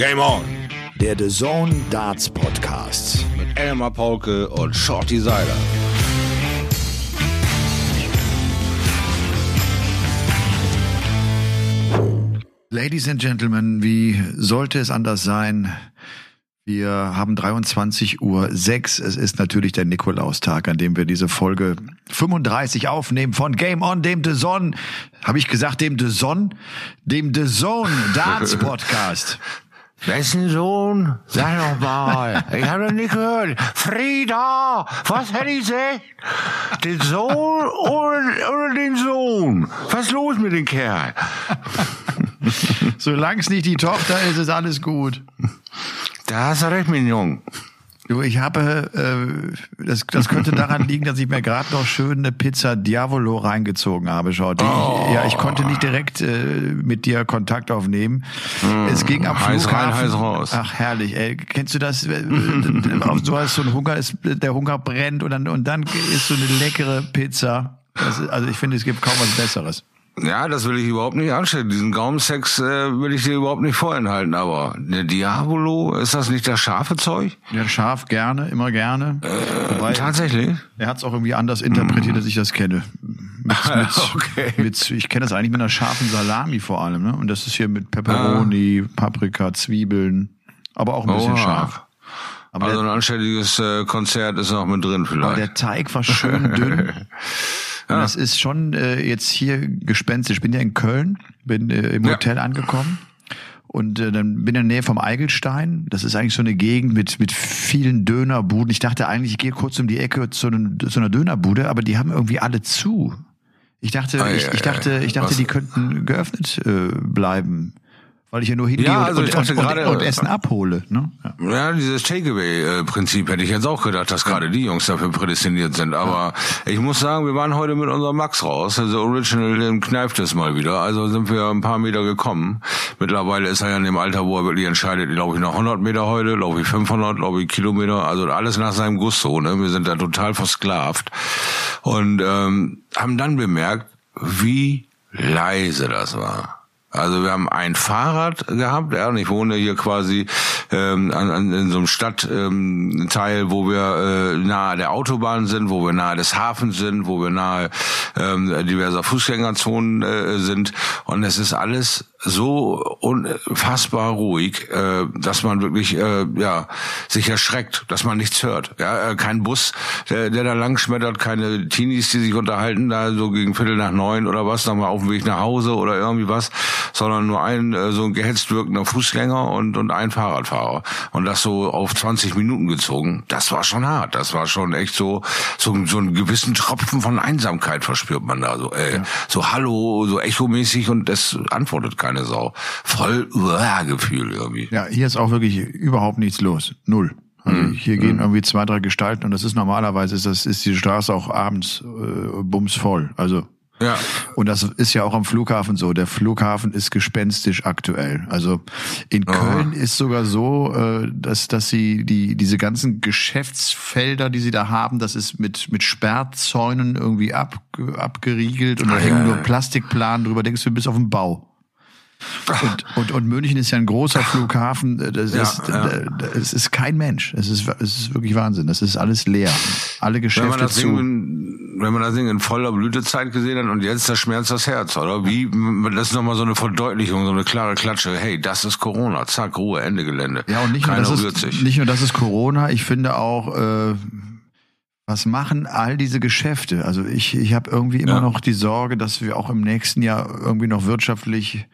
Game On. Der The Zone Darts Podcast. Mit Elmar Paulke und Shorty Seiler. Ladies and Gentlemen, wie sollte es anders sein? Wir haben 23 Uhr 6. Es ist natürlich der Nikolaustag, an dem wir diese Folge 35 aufnehmen von Game On, dem The Zone. Habe ich gesagt, dem The Zone? Dem The Zone Darts Podcast. Wessen Sohn? Sag doch mal. Ich habe noch nicht gehört. Frieda! Was hätte ich gesagt? Den Sohn oder, oder den Sohn? Was ist los mit dem Kerl? Solange es nicht die Tochter ist, ist alles gut. Da hast du recht, mein Junge. Du, ich habe, äh, das, das könnte daran liegen, dass ich mir gerade noch schön eine Pizza Diavolo reingezogen habe. Schau, die, Oh. ja, ich konnte nicht direkt äh, mit dir Kontakt aufnehmen. es ging am Mm, heiß Flughafen. rein, heiß raus. Ach herrlich, ey. Kennst du das? äh, so hast so ein Hunger, ist, der Hunger brennt und dann und dann ist so eine leckere Pizza. Ist, also ich finde, es gibt kaum was Besseres. Ja, das will ich überhaupt nicht anstellen. Diesen Gaumensex äh, will ich dir überhaupt nicht vorenthalten. Aber der Diabolo, ist das nicht das scharfe Zeug? Ja, scharf gerne, immer gerne. Wobei, Tatsächlich? Er hat es auch irgendwie anders interpretiert, als ich das kenne. Mit, mit, Okay. mit, ich kenne das eigentlich mit einer scharfen Salami vor allem. Ne? Und das ist hier mit Peperoni, Paprika, Zwiebeln, aber auch ein bisschen Oha. scharf. Aber, Also ein der, anständiges äh, Konzert ist noch mit drin aber vielleicht. der Teig war schön dünn. Und das ist schon äh, jetzt hier gespenstisch. Ich bin ja in Köln, bin äh, im Ja. Hotel angekommen. Und äh, dann bin in der Nähe vom Eigelstein. Das ist eigentlich so eine Gegend mit, mit vielen Dönerbuden. Ich dachte eigentlich, ich gehe kurz um die Ecke zu, einem, zu einer Dönerbude, aber die haben irgendwie alle zu. Ich dachte, Ei, ich, ich ei, dachte, ei. ich dachte, Was? die könnten geöffnet äh, bleiben. Weil ich ja nur hingehe Ja, und, also und, und, und, und Essen abhole. Ne? Ja. Ja, dieses Takeaway-Prinzip hätte ich jetzt auch gedacht, dass gerade die Jungs dafür prädestiniert sind. Aber ich muss sagen, wir waren heute mit unserem Max raus. Also Original kneift es mal wieder. Also sind wir ein paar Meter gekommen. Mittlerweile ist er ja in dem Alter, wo er wirklich entscheidet, glaube ich, nach 100 Meter heute, glaube ich 500, glaube ich Kilometer. Also alles nach seinem Gusto. Ne? Wir sind da total versklavt. Und ähm, haben dann bemerkt, wie leise das war. Also wir haben ein Fahrrad gehabt, ja, und ich wohne hier quasi ähm, an, an, in so einem Stadtteil, ähm, wo wir äh, nahe der Autobahn sind, wo wir nahe des Hafens sind, wo wir nahe ähm, diverser Fußgängerzonen äh, sind. Und es ist alles so unfassbar ruhig, äh, dass man wirklich äh, ja sich erschreckt, dass man nichts hört. Ja, äh, kein Bus, der, der da lang schmettert, keine Teenies, die sich unterhalten, da so gegen Viertel nach neun oder was, nochmal auf dem Weg nach Hause oder irgendwie was, sondern nur ein äh, so ein gehetzt wirkender Fußgänger und und ein Fahrradfahrer und das so auf 20 Minuten gezogen. Das war schon hart. Das war schon echt so so, so einen gewissen Tropfen von Einsamkeit verspürt man da so. Äh, So Hallo, so echomäßig und das antwortet keine Sau. Voll uah, Gefühl irgendwie. Ja, hier ist auch wirklich überhaupt nichts los. Null. Also Hm. hier gehen irgendwie zwei, drei Gestalten und das ist normalerweise ist das ist die Straße auch abends äh, bumsvoll. Also Ja. und das ist ja auch am Flughafen so. Der Flughafen ist gespenstisch aktuell. Also in Köln ist sogar so, äh, dass dass sie die diese ganzen Geschäftsfelder, die sie da haben, das ist mit mit Sperrzäunen irgendwie ab, abgeriegelt und da Ah, hängen nur. Plastikplanen drüber. Denkst du, bis auf den Bau. Und, und, und München ist ja ein großer Flughafen. Das Ja, ist, ja. es ist kein Mensch. Es ist, es ist wirklich Wahnsinn. Das ist alles leer. Alle Wenn man, Geschäfte das Ding, zu. in- wenn man das Ding in voller Blütezeit gesehen hat und jetzt, da schmerzt das Herz, oder? Wie, das ist nochmal so eine Verdeutlichung, so eine klare Klatsche. Hey, das ist Corona. Zack, Ruhe, Ende Gelände. Ja, und nicht nur, das ist, sich. nicht nur das ist Corona. Ich finde auch, äh, was machen all diese Geschäfte? Also ich, ich habe irgendwie immer Ja. noch die Sorge, dass wir auch im nächsten Jahr irgendwie noch wirtschaftlich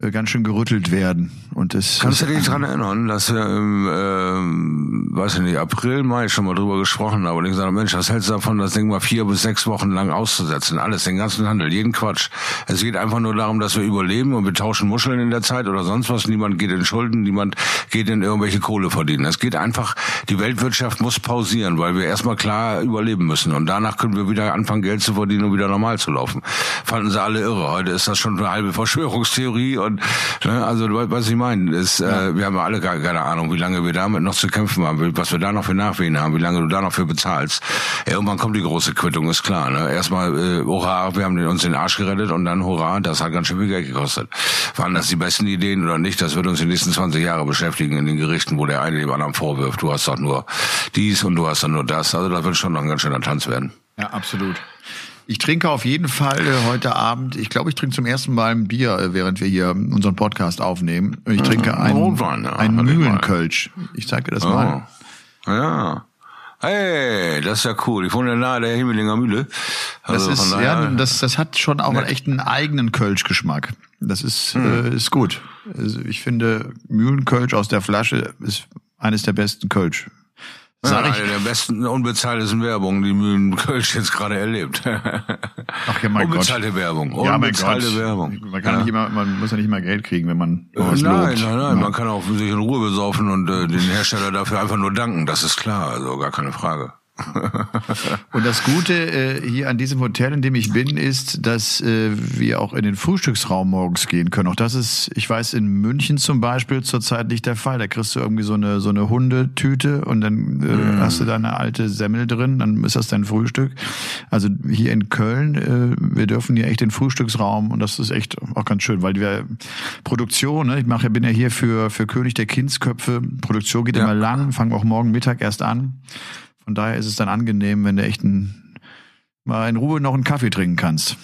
ganz schön gerüttelt werden. Und das Kannst du dich dran erinnern, dass wir im, ähm, weiß ich nicht, April, Mai schon mal drüber gesprochen haben und ich gesagt habe, Mensch, was hältst du davon, das Ding mal vier bis sechs Wochen lang auszusetzen? Alles, den ganzen Handel, jeden Quatsch. Es geht einfach nur darum, dass wir überleben und wir tauschen Muscheln in der Zeit oder sonst was. Niemand geht in Schulden, niemand geht in irgendwelche Kohle verdienen. Es geht einfach, die Weltwirtschaft muss pausieren, weil wir erstmal klar überleben müssen und danach können wir wieder anfangen, Geld zu verdienen und wieder normal zu laufen. Fanden sie alle irre. Heute ist das schon eine halbe Verschwörungstheorie und ne, also was ich meine, ist, ja. äh, wir haben alle gar, keine Ahnung, wie lange wir damit noch zu kämpfen haben, was wir da noch für Nachwehen haben, wie lange du da noch für bezahlst. Irgendwann kommt die große Quittung, ist klar. Ne? Erstmal, äh, hurra, wir haben uns den Arsch gerettet und dann hurra, das hat ganz schön viel Geld gekostet. Waren das die besten Ideen oder nicht? Das wird uns die nächsten 20 Jahre beschäftigen in den Gerichten, wo der eine dem anderen vorwirft, du hast doch nur dies und du hast doch nur das. Also da wird schon noch ein ganz schöner Tanz werden. Ja, absolut. Ich trinke auf jeden Fall äh, heute Abend, ich glaube, ich trinke zum ersten Mal ein Bier, äh, während wir hier unseren Podcast aufnehmen. Ich trinke ein, Rotwein, ja, ein Mühlenkölsch. Ich zeige dir das oh. mal. Ja. Hey, das ist ja cool. Ich wohne ja nahe der Himmelinger Mühle. Also das ist, ja, das, das hat schon auch nett. echt einen eigenen Kölsch-Geschmack. Das ist, hm. äh, ist gut. Also ich finde, Mühlenkölsch aus der Flasche ist eines der besten Kölsch. Sag ja, ich, eine der besten unbezahltesten Werbung, die Mühlen Kölsch jetzt gerade erlebt. Ach ja, mein Unbezahlte Gott. Werbung. Ja, Unbezahlte mein Gott. Werbung. Man kann ja. nicht immer, man muss ja nicht mal Geld kriegen, wenn man was Nein, lobt. nein, nein. Ja. Man kann auch sich in Ruhe besaufen und äh, den Hersteller dafür einfach nur danken. Das ist klar. Also gar keine Frage. Und das Gute äh, hier an diesem Hotel, in dem ich bin, ist, dass äh, wir auch in den Frühstücksraum morgens gehen können. Auch das ist, ich weiß, in München zum Beispiel zurzeit nicht der Fall. Da kriegst du irgendwie so eine so eine Hundetüte und dann äh, mm. hast du da eine alte Semmel drin, dann ist das dein Frühstück. Also hier in Köln, äh, wir dürfen hier echt den Frühstücksraum und das ist echt auch ganz schön, weil wir Produktion, ne, ich mache, bin ja hier für für König der Kindsköpfe. Produktion geht ja. immer lang, fangen auch morgen Mittag erst an. Von daher ist es dann angenehm, wenn du echt ein, mal in Ruhe noch einen Kaffee trinken kannst.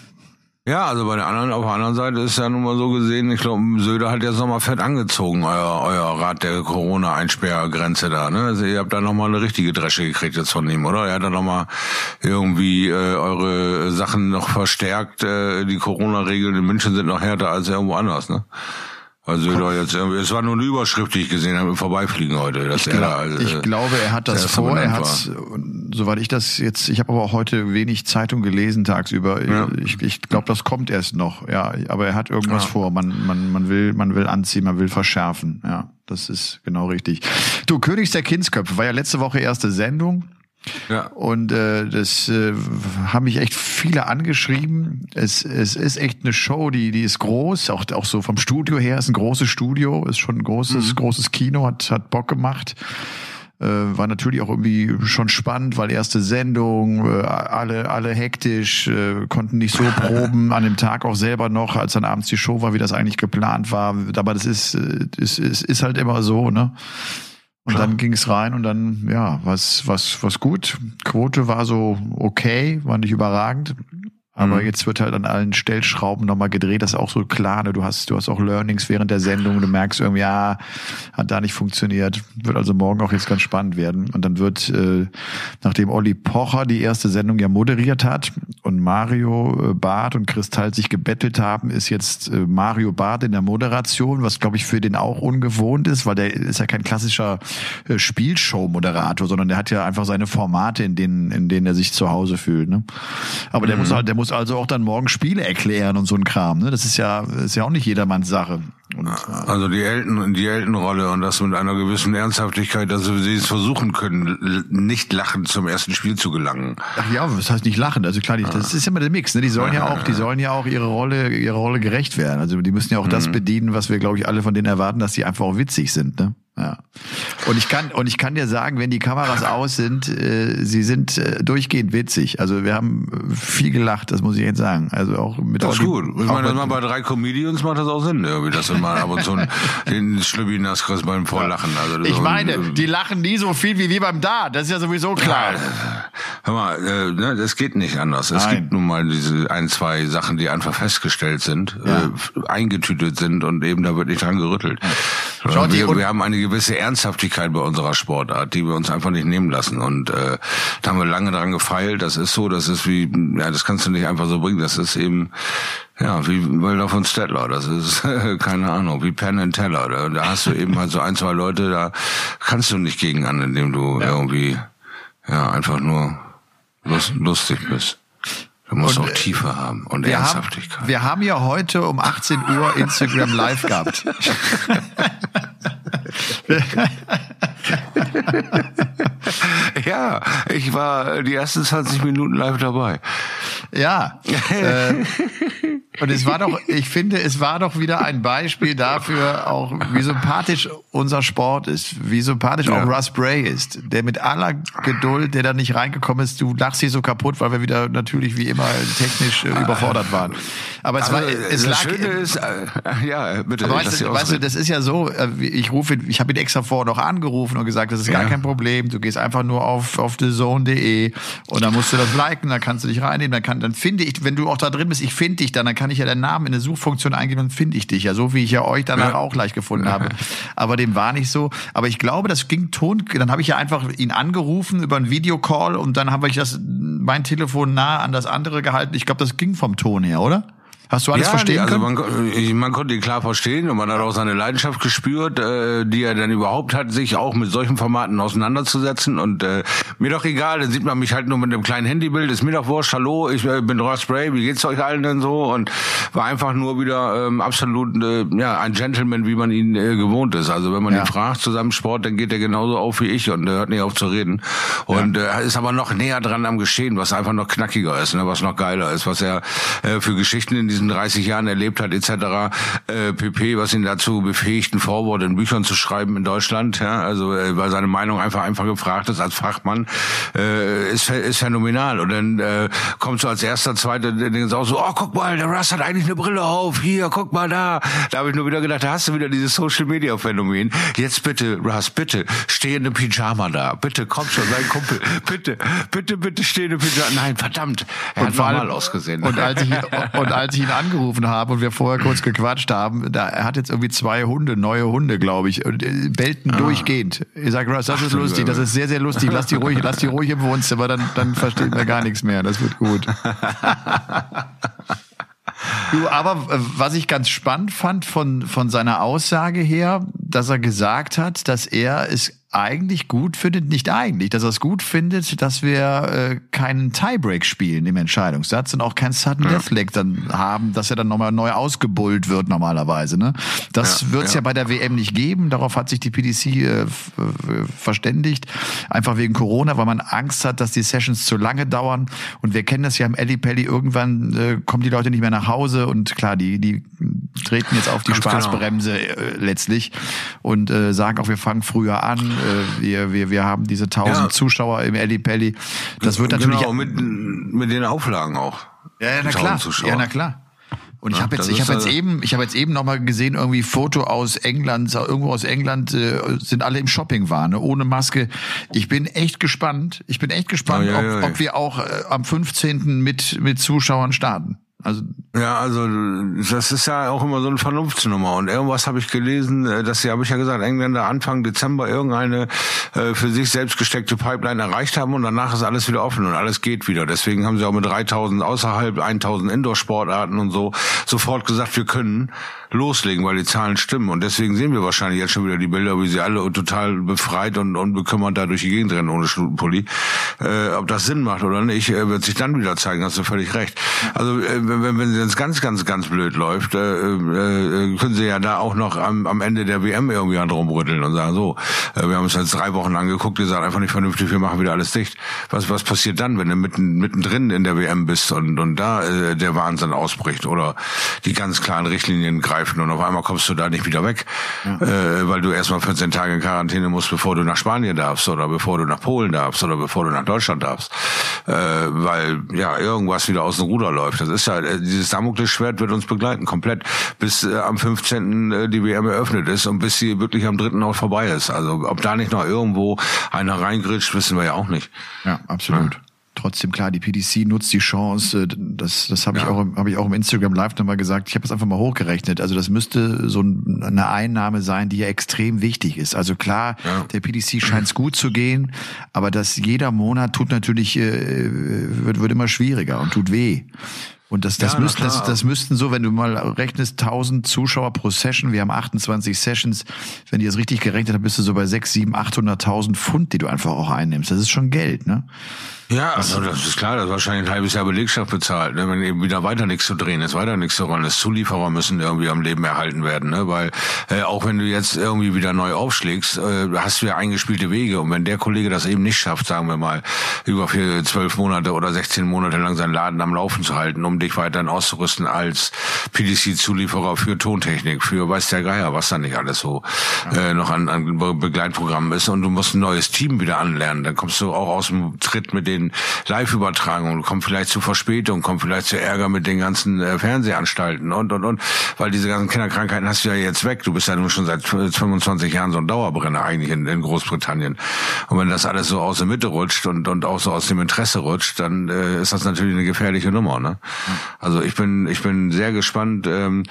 Ja, also bei der anderen, auf der anderen Seite ist ja nun mal so gesehen, ich glaube, Söder hat jetzt nochmal fett angezogen, euer, euer Rat der Corona-Einsperrgrenze da, ne? Also ihr habt da nochmal eine richtige Dresche gekriegt jetzt von ihm, oder? Er hat da nochmal irgendwie äh, eure Sachen noch verstärkt, äh, die Corona-Regeln in München sind noch härter als irgendwo anders, ne? Also da jetzt irgendwie, es war nur eine Überschrift, die ich gesehen habe im Vorbeifliegen heute. Dass ich, er da, also, ich glaube, er hat das vor. Er hat, soweit ich das jetzt, ich habe aber auch heute wenig Zeitung gelesen tagsüber. Ja. Ich, ich glaube, das kommt erst noch. Ja, aber er hat irgendwas ja. vor. Man, man, man will, man will anziehen, man will verschärfen. Ja, das ist genau richtig. Du Königs der Kindsköpfe war ja letzte Woche erste Sendung. Ja. Und äh, das äh, haben mich echt viele angeschrieben. Es, es ist echt eine Show, die, die ist groß, auch, auch so vom Studio her ist ein großes Studio, ist schon ein großes, mhm. großes Kino, hat, hat Bock gemacht. Äh, war natürlich auch irgendwie schon spannend, weil erste Sendung, äh, alle, alle hektisch, äh, konnten nicht so proben an dem Tag auch selber noch, als dann abends die Show war, wie das eigentlich geplant war. Aber das ist, äh, ist, ist, ist halt immer so, ne? Und dann ging es rein und dann, ja, was, was, was gut. Quote war so okay, war nicht überragend. Aber mhm. jetzt wird halt an allen Stellschrauben nochmal gedreht. Das ist auch so klar. Ne? Du hast, du hast auch Learnings während der Sendung. Du merkst irgendwie, ja, hat da nicht funktioniert. Wird also morgen auch jetzt ganz spannend werden. Und dann wird, äh, nachdem Olli Pocher die erste Sendung ja moderiert hat und Mario äh, Barth und Kristall sich gebettelt haben, ist jetzt äh, Mario Barth in der Moderation, was glaube ich für den auch ungewohnt ist, weil der ist ja kein klassischer äh, Spielshow-Moderator, sondern der hat ja einfach seine Formate, in denen, in denen er sich zu Hause fühlt. Ne? Aber der mhm. muss halt, der muss muss also auch dann morgen Spiele erklären und so ein Kram. Ne? Das ist ja, ist ja auch nicht jedermanns Sache. Und, also die Elten, die Eltenrolle und das mit einer gewissen Ernsthaftigkeit, dass sie es versuchen können, nicht lachend zum ersten Spiel zu gelangen. Ach ja, das heißt nicht lachend. Also klar, das ist immer der Mix. Ne? Die sollen ja auch, die sollen ja auch ihre Rolle, ihre Rolle gerecht werden. Also die müssen ja auch das mhm. bedienen, was wir, glaube ich, alle von denen erwarten, dass die einfach auch witzig sind. Ne? Ja. Und ich kann und ich kann dir sagen, wenn die Kameras aus sind, äh, sie sind äh, durchgehend witzig. Also wir haben viel gelacht, das muss ich jetzt sagen. Also auch mit Das ist gut. Ich meine, mal bei drei Comedians macht das auch Sinn, irgendwie, dass du mal ab und zu den Schlübbinas kriegst beim Vorlachen. Also ich meine, so, die lachen nie so viel wie wir beim Da. Das ist ja sowieso klar. Ja, hör mal, äh, ne, das geht nicht anders. Es Nein. gibt nun mal diese ein, zwei Sachen, die einfach festgestellt sind, ja. äh, eingetütet sind und eben da wird nicht dran gerüttelt. Ja. Wir, wir haben eine gewisse Ernsthaftigkeit bei unserer Sportart, die wir uns einfach nicht nehmen lassen. Und äh, da haben wir lange dran gefeilt. Das ist so, das ist wie, ja, das kannst du nicht einfach so bringen. Das ist eben, ja, wie Wölder von Stettler. Das ist, keine Ahnung, wie Penn and Teller. Da, da hast du eben halt so ein, zwei Leute, da kannst du nicht gegen an, indem du ja. irgendwie, ja, einfach nur lust, lustig bist. Du musst und, auch Tiefe haben und wir Ernsthaftigkeit. Haben, wir haben ja heute um 18 Uhr Instagram live gehabt. ja, ich war die ersten 20 Minuten live dabei. Ja. Äh, Und es war doch, ich finde, es war doch wieder ein Beispiel dafür, auch wie sympathisch unser Sport ist, wie sympathisch ja. auch Russ Bray ist, der mit aller Geduld, der da nicht reingekommen ist, du lachst hier so kaputt, weil wir wieder natürlich wie immer technisch äh, überfordert waren. Aber es also, war, es das lag. Schöne ist, äh, ja, bitte. Aber weißt, du, weißt du, das ist ja so, äh, ich rufe, ich habe ihn extra vorher noch angerufen und gesagt, das ist gar kein Problem. Du gehst einfach nur auf, auf thezone.de und dann musst du das liken, dann kannst du dich reinnehmen, dann kann, dann finde ich, wenn du auch da drin bist, ich finde dich dann, dann kann ich ja deinen Namen in eine Suchfunktion eingeben und finde ich dich ja, so wie ich ja euch danach ja. auch gleich gefunden habe. Aber dem war nicht so. Aber ich glaube, das ging Ton, dann habe ich ja einfach ihn angerufen über einen Videocall und dann habe ich das, mein Telefon nah an das andere gehalten. Ich glaube, das ging vom Ton her, oder? Hast du alles ja, verstehen also können? Man, man konnte ihn klar verstehen und man hat auch seine Leidenschaft gespürt, äh, die er dann überhaupt hat, sich auch mit solchen Formaten auseinanderzusetzen. Und äh, mir doch egal, dann sieht man mich halt nur mit einem kleinen Handybild, ist mir doch wurscht, hallo, ich äh, bin Ross Spray, wie geht's euch allen denn so? Und war einfach nur wieder ähm, absolut äh, ja ein Gentleman, wie man ihn äh, gewohnt ist. Also wenn man ja. ihn fragt zu seinem Sport, dann geht er genauso auf wie ich und er hört nicht auf zu reden. Und ja. äh, ist aber noch näher dran am Geschehen, was einfach noch knackiger ist, ne, was noch geiler ist, was er äh, für Geschichten in diesen 30 Jahren erlebt hat etc. Äh, PP, was ihn dazu befähigt, ein Vorwort in Büchern zu schreiben in Deutschland. Ja, also äh, weil seine Meinung einfach einfach gefragt ist als Fachmann, äh, ist, ist phänomenal. Und dann äh, kommt so als erster, zweiter, Ding auch so, oh guck mal, der Russ hat eigentlich eine Brille auf, hier, guck mal da. Da habe ich nur wieder gedacht, da hast du wieder dieses Social Media Phänomen. Jetzt bitte, Russ, bitte, steh in einem Pyjama da. Bitte, komm schon, sein Kumpel. Bitte, bitte, bitte steh in einem Pyjama. Nein, verdammt. Er und hat normal ausgesehen. Und als ich, und als ich ihn angerufen habe und wir vorher kurz gequatscht haben, da er hat jetzt irgendwie zwei Hunde, neue Hunde, glaube ich, und äh, bellten ah. durchgehend. Ich sage, Russ, das Ach, ist lustig, das ist sehr, sehr lustig. Lass die ruhig, lass die ruhig im Wohnzimmer, dann, dann verstehen wir gar nichts mehr. Das wird gut. Du, aber äh, was ich ganz spannend fand von, von seiner Aussage her, dass er gesagt hat, dass er es eigentlich gut findet, nicht eigentlich, dass er es gut findet, dass wir äh, keinen Tiebreak spielen im Entscheidungssatz und auch kein Sudden ja. Death dann haben, dass er dann nochmal neu ausgebullt wird normalerweise. Ne? Das ja, wird es ja. ja. bei der WM nicht geben. Darauf hat sich die PDC äh, verständigt. Einfach wegen Corona, weil man Angst hat, dass die Sessions zu lange dauern. Und wir kennen das ja im Elli Pelli. Irgendwann äh, kommen die Leute nicht mehr nach Hause und klar, die, die treten jetzt auf die Ganz genau. Spaßbremse genau. äh, letztlich und äh, sagen auch, wir fangen früher an äh, wir, wir, wir haben diese tausend ja. Zuschauer im Eli Pelli. Das wird natürlich. Genau, mit, mit den Auflagen auch. Ja, ja na klar. Zuschauer. Ja, na klar. Und ich ja, habe jetzt, ich habe jetzt eben, ich habe jetzt eben noch mal gesehen, irgendwie Foto aus England, irgendwo aus England äh, sind alle im Shoppingwahn, ne, ohne Maske. Ich bin echt gespannt. Ich bin echt gespannt, ja, ja, ob, ob wir auch äh, am 15. mit mit Zuschauern starten. Also ja, also das ist ja auch immer so eine Vernunftsnummer. Und irgendwas habe ich gelesen, äh, dass sie, habe ich ja gesagt, Engländer Anfang Dezember irgendeine äh, für sich selbst gesteckte Pipeline erreicht haben und danach ist alles wieder offen und alles geht wieder. Deswegen haben sie auch mit 3000 außerhalb, 1000 Indoor-Sportarten und so sofort gesagt, wir können loslegen, weil die Zahlen stimmen. Und deswegen sehen wir wahrscheinlich jetzt schon wieder die Bilder, wie sie alle total befreit und unbekümmert da durch die Gegend rennen ohne Schnutenpulli. Äh, ob das Sinn macht oder nicht, äh, wird sich dann wieder zeigen, hast du völlig recht. Also äh, wenn, wenn es ganz, ganz, ganz blöd läuft, äh, äh, können sie ja da auch noch am, am Ende der WM irgendwie an rumrütteln und sagen, so, äh, wir haben uns jetzt drei Wochen angeguckt, ihr sagt einfach nicht vernünftig, wir machen wieder alles dicht. Was, was passiert dann, wenn du mitten, mittendrin in der WM bist und, und da äh, der Wahnsinn ausbricht oder die ganz klaren Richtlinien greifen und auf einmal kommst du da nicht wieder weg, ja. äh, weil du erstmal 14 Tage in Quarantäne musst, bevor du nach Spanien darfst oder bevor du nach Polen darfst oder bevor du nach Deutschland darfst, äh, weil ja irgendwas wieder aus dem Ruder läuft. Das ist ja äh, dieses Damoklesschwert wird uns begleiten komplett bis äh, am 15. Äh, die WM eröffnet ist und bis sie wirklich am 3. auch vorbei ist. Also ob da nicht noch irgendwo einer reingritscht, wissen wir ja auch nicht. Ja, absolut. Ja trotzdem klar, die PDC nutzt die Chance. Das, das habe ja. ich auch, habe ich auch im Instagram Live nochmal gesagt. Ich habe es einfach mal hochgerechnet. Also das müsste so eine Einnahme sein, die ja extrem wichtig ist. Also klar, ja. der PDC scheint es gut zu gehen, aber das jeder Monat tut natürlich äh, wird, wird immer schwieriger und tut weh. Und das, das, ja, müssten, das, das müssten so, wenn du mal rechnest, 1000 Zuschauer pro Session, wir haben 28 Sessions, wenn die das richtig gerechnet haben, bist du so bei 6, 7, 800.000 Pfund, die du einfach auch einnimmst. Das ist schon Geld, ne? Ja, also das ist klar, das ist wahrscheinlich ein halbes Jahr Belegschaft bezahlt, ne? wenn eben wieder weiter nichts zu drehen ist, weiter nichts zu rollen ist. Zulieferer müssen irgendwie am Leben erhalten werden, ne? weil äh, auch wenn du jetzt irgendwie wieder neu aufschlägst, äh, hast du ja eingespielte Wege und wenn der Kollege das eben nicht schafft, sagen wir mal, über vier, zwölf Monate oder 16 Monate lang seinen Laden am Laufen zu halten, um dich weiterhin auszurüsten als PDC-Zulieferer für Tontechnik, für weiß der Geier, was da nicht alles so äh, noch an, an Begleitprogrammen ist und du musst ein neues Team wieder anlernen, dann kommst du auch aus dem Tritt mit den Live-Übertragungen, kommt vielleicht zu Verspätung, kommt vielleicht zu Ärger mit den ganzen äh, Fernsehanstalten und, und, und. Weil diese ganzen Kinderkrankheiten hast du ja jetzt weg. Du bist ja nun schon seit 25 Jahren so ein Dauerbrenner eigentlich in, in Großbritannien. Und wenn das alles so aus der Mitte rutscht und, und auch so aus dem Interesse rutscht, dann äh, ist das natürlich eine gefährliche Nummer. Ne? Also ich bin, ich bin sehr gespannt, ähm,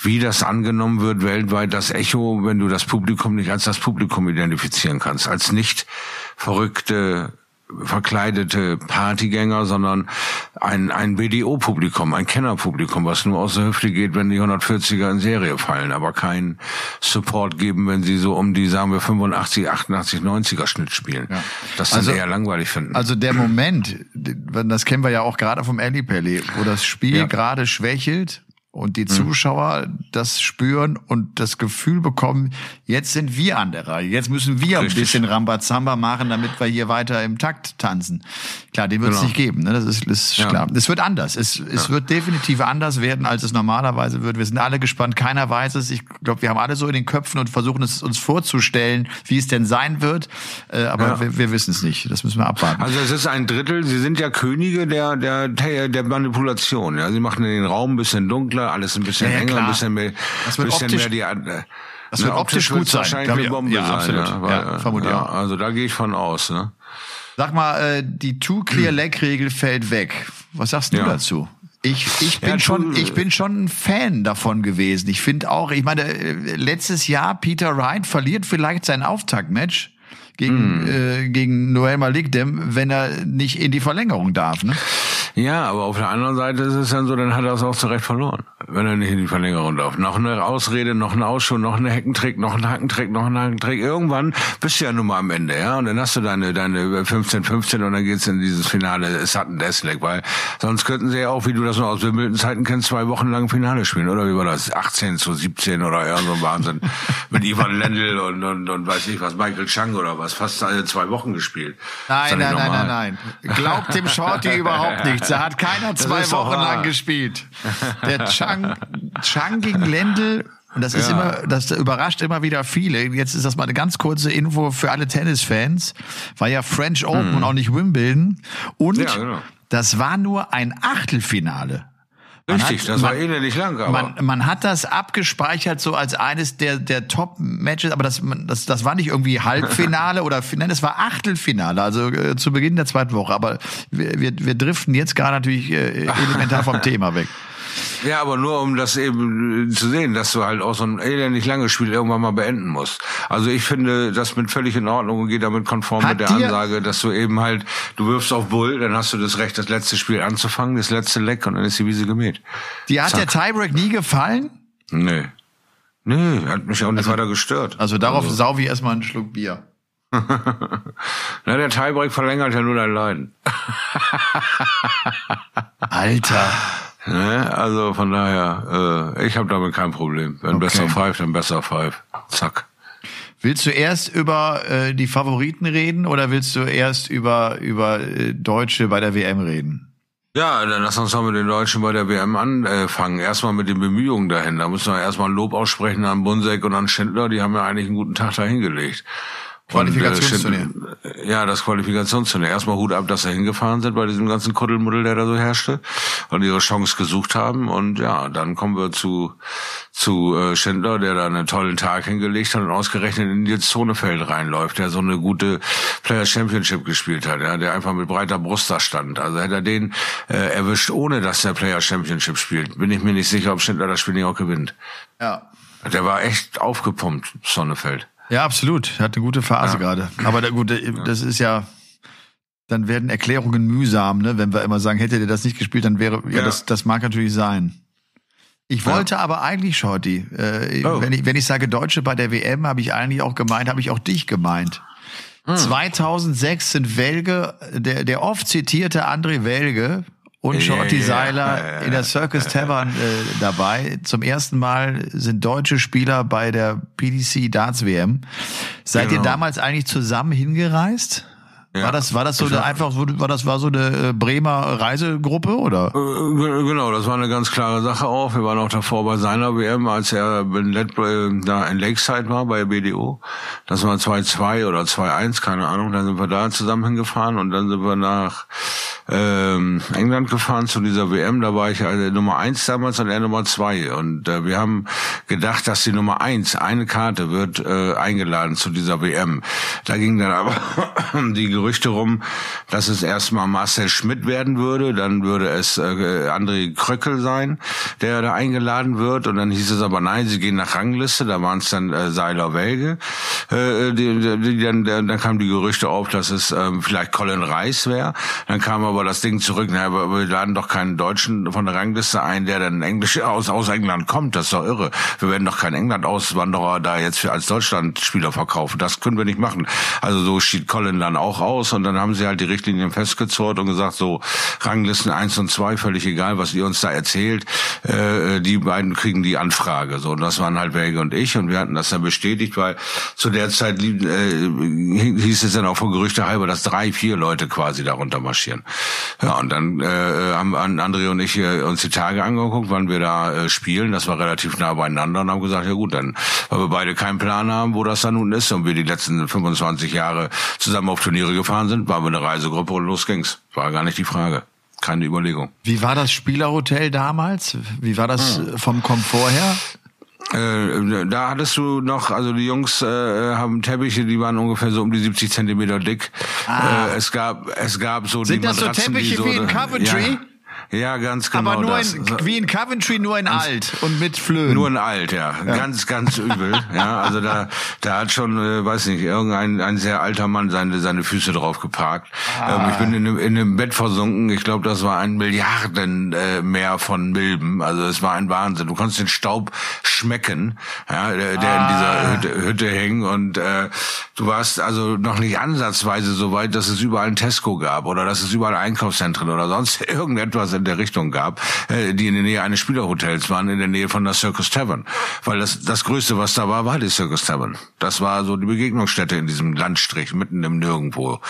wie das angenommen wird weltweit, das Echo, wenn du das Publikum nicht als das Publikum identifizieren kannst, als nicht verrückte verkleidete Partygänger, sondern ein, ein BDO-Publikum, ein Kennerpublikum, was nur aus der Hüfte geht, wenn die 140er in Serie fallen, aber keinen Support geben, wenn sie so um die, sagen wir, 85, 88, 90er Schnitt spielen. Ja. Das dann also, eher langweilig finden. Also der Moment, das kennen wir ja auch gerade vom Ellipelli, wo das Spiel ja. gerade schwächelt, und die hm. Zuschauer mhm. das spüren und das Gefühl bekommen, jetzt sind wir an der Reihe, jetzt müssen wir Richtig. ein bisschen Rambazamba machen, damit wir hier weiter im Takt tanzen. Klar, den wird es genau. nicht geben, ne? das ist, ist ja. klar. Es wird anders, es, es ja. wird definitiv anders werden, als es normalerweise wird. Wir sind alle gespannt, keiner weiß es. Ich glaube, wir haben alle so in den Köpfen und versuchen es uns vorzustellen, wie es denn sein wird, äh, aber ja. wir, wir wissen es nicht, das müssen wir abwarten. Also es ist ein Drittel, Sie sind ja Könige der, der, der Manipulation, ja? Sie machen den Raum ein bisschen dunkler, dunkler, alles ein bisschen ja, enger, ein bisschen mehr, das wird bisschen optisch, mehr die. Äh, das wird optisch, gut sein. Wahrscheinlich eine Bombe ja, sein. Absolut. Ja, weil, ja, vermutlich ja, Also da gehe ich von aus. Ne? Sag mal, äh, die Two-Clear-Leg-Regel fällt weg. Was sagst du ja. dazu? Ich, ich bin ja, schon, ich bin schon ein Fan davon gewesen. Ich finde auch, ich meine, äh, letztes Jahr Peter Wright verliert vielleicht sein Auftaktmatch gegen, mm. äh, gegen Noel Malikdem, wenn er nicht in die Verlängerung darf. Ne? Ja, aber auf der anderen Seite ist es dann so, dann hat er es auch zurecht verloren, wenn er nicht in die Verlängerung darf. Noch eine Ausrede, noch ein Ausschuh, noch ein Heckentrick, noch ein Hackentrick, noch ein Hackentrick. Irgendwann bist du ja nun mal am Ende, ja. Und dann hast du deine, deine 15, 15 und dann geht's in dieses Finale Sutton Deslek, weil sonst könnten sie ja auch, wie du das noch aus Wimbledon-Zeiten kennst, zwei Wochen lang Finale spielen, oder wie war das? 18 zu 17 oder irgend so ein Wahnsinn. Mit Ivan Lendl und, und, und weiß ich was, Michael Chang oder was. Fast alle zwei Wochen gespielt. Nein, nein, nein, nein, nein. Glaubt dem Shorty überhaupt nicht nichts. Da hat keiner zwei Wochen lang gespielt. Der Chang, Chang gegen Lendl und das ist ja. immer, das überrascht immer wieder viele. Jetzt ist das mal eine ganz kurze Info für alle Tennisfans. War ja French Open hm. und auch nicht Wimbledon. Und ja, genau. das war nur ein Achtelfinale. Richtig, hat, das war ähnlich lang. Aber. Man, man hat das abgespeichert so als eines der, der Top-Matches, aber das, das, das war nicht irgendwie Halbfinale oder Finale, das war Achtelfinale, also äh, zu Beginn der zweiten Woche. Aber wir, wir, wir driften jetzt gerade natürlich äh, elementar vom Thema weg. Ja, aber nur um das eben zu sehen, dass du halt auch so ein elendig langes Spiel irgendwann mal beenden musst. Also ich finde das mit völlig in Ordnung und gehe damit konform Hat mit der Ansage, dass du eben halt, du wirfst auf Bull, dann hast du das Recht, das letzte Spiel anzufangen, das letzte Leck und dann ist die Wiese gemäht. Die hat Zack. der Tiebreak nie gefallen? Nee. Nee, hat mich auch nicht also, weiter gestört. Also darauf also. sau wie erstmal einen Schluck Bier. Na, der Tiebreak verlängert ja nur dein Leiden. Alter. Ne? Also von daher, äh, ich habe damit kein Problem. Wenn okay. besser Five, dann besser Five. Zack. Willst du erst über äh, die Favoriten reden oder willst du erst über, über äh, Deutsche bei der WM reden? Ja, dann lass uns mal mit den Deutschen bei der WM anfangen. Erstmal mit den Bemühungen dahin. Da müssen wir erstmal ein Lob aussprechen an Bunsek und an Schindler. Die haben ja eigentlich einen guten Tag dahingelegt. Qualifikationsturnier. Äh, ja, das Qualifikationsturnier. Erstmal Hut ab, dass sie hingefahren sind bei diesem ganzen Kuddelmuddel, der da so herrschte und ihre Chance gesucht haben. Und ja, dann kommen wir zu zu äh, Schindler, der da einen tollen Tag hingelegt hat und ausgerechnet in die Zonefeld reinläuft, der so eine gute Player Championship gespielt hat, ja, der einfach mit breiter Brust da stand. Also hätte er den äh, erwischt, ohne dass der Player Championship spielt, bin ich mir nicht sicher, ob Schindler das Spiel nicht auch gewinnt. Ja. Der war echt aufgepumpt, Sonnefeld. Ja, absolut. Er hat eine gute Phase ja. gerade. Aber da, gut, das ist ja, dann werden Erklärungen mühsam, ne? wenn wir immer sagen, hätte der das nicht gespielt, dann wäre, ja, ja. Das, das mag natürlich sein. Ich wollte ja. aber eigentlich, Shorty, äh, oh. wenn, ich, wenn ich sage Deutsche bei der WM, habe ich eigentlich auch gemeint, habe ich auch dich gemeint. 2006 sind Welge, der, der oft zitierte André Welge und Shorty ja, Seiler ja, ja, in der Circus Tavern äh, dabei. Zum ersten Mal sind deutsche Spieler bei der PDC Darts WM. Seid ihr Genau. damals eigentlich zusammen hingereist? Ja. War das, war das so eine, einfach so, war das war so eine äh, Bremer Reisegruppe oder? Äh, ge- Genau, das war eine ganz klare Sache auch. Wir waren auch davor bei seiner WM, als er in, äh, da in Lakeside war bei BDO. Das war 2-2 oder 2-1, keine Ahnung. Dann sind wir da zusammen hingefahren und dann sind wir nach ähm, England gefahren zu dieser WM. Da war ich also Nummer eins damals und er Nummer zwei. Und äh, wir haben gedacht, dass die Nummer eins, eine Karte, wird äh, eingeladen zu dieser WM. Da ging dann aber die Gerüchte rum, dass es erstmal Marcel Schmidt werden würde, dann würde es äh, André Kröckel sein, der da eingeladen wird. Und dann hieß es aber nein, sie gehen nach Rangliste. Da waren es dann äh, Seiler Welge. Äh, die, die, die, dann, dann kamen die Gerüchte auf, dass es ähm, vielleicht Colin Reis wäre. Dann kam aber das Ding zurück, na, aber wir laden doch keinen Deutschen von der Rangliste ein, der dann Englisch aus, aus England kommt. Das ist doch irre. Wir werden doch keinen England-Auswanderer da jetzt für als Deutschland-Spieler verkaufen. Das können wir nicht machen. Also so schied Colin dann auch aus und dann haben sie halt die Richtlinien festgezurrt und gesagt, so Ranglisten eins und zwei völlig egal, was ihr uns da erzählt. Äh, die beiden kriegen die Anfrage. So, und das waren halt Welge und ich und wir hatten das dann bestätigt, weil zu der Zeit äh, hieß es dann auch von Gerüchte halber, dass drei, vier Leute quasi darunter marschieren. Ja, und dann äh, haben an- André und ich äh, uns die Tage angeguckt, wann wir da äh, spielen. Das war relativ nah beieinander und haben gesagt, ja gut, dann, weil wir beide keinen Plan haben, wo das dann nun ist und wir die letzten 25 Jahre zusammen auf Turniere gefahren sind, waren wir eine Reisegruppe und los ging's. War gar nicht die Frage. Keine Überlegung. Wie war das Spielerhotel damals? Wie war das Hm. vom Komfort her? Äh, da hattest du noch, also die Jungs äh, haben Teppiche, die waren ungefähr so um die 70 Zentimeter dick. Äh, es gab, es gab so Ah. Sind die das so Matratzen, die Teppiche so, wie in Coventry? Ja, ja ganz genau Aber nur das. in, wie in Coventry, nur in alt und mit Flöhen. Nur in alt, ja. Ganz, ganz übel. Ja, also da, da hat schon, äh, weiß nicht, irgendein ein sehr alter Mann seine, seine Füße drauf geparkt. Ähm, ich bin in einem, in einem Bett versunken. Ich glaube, das war ein Milliarden äh, von Milben. Also es war ein Wahnsinn. Du konntest den Staub schmecken, ja, der, der in dieser Hütte, Hütte hing. Und äh, du warst also noch nicht ansatzweise so weit, dass es überall ein Tesco gab oder dass es überall Einkaufszentren oder sonst irgendetwas in der Richtung gab, äh, die in der Nähe eines Spielerhotels waren, in der Nähe von der Circus Tavern. Weil das, das Größte, was da war, war die Circus Tavern. Das war so die Begegnungsstätte in diesem Landstrich, mitten im Nirgendwo.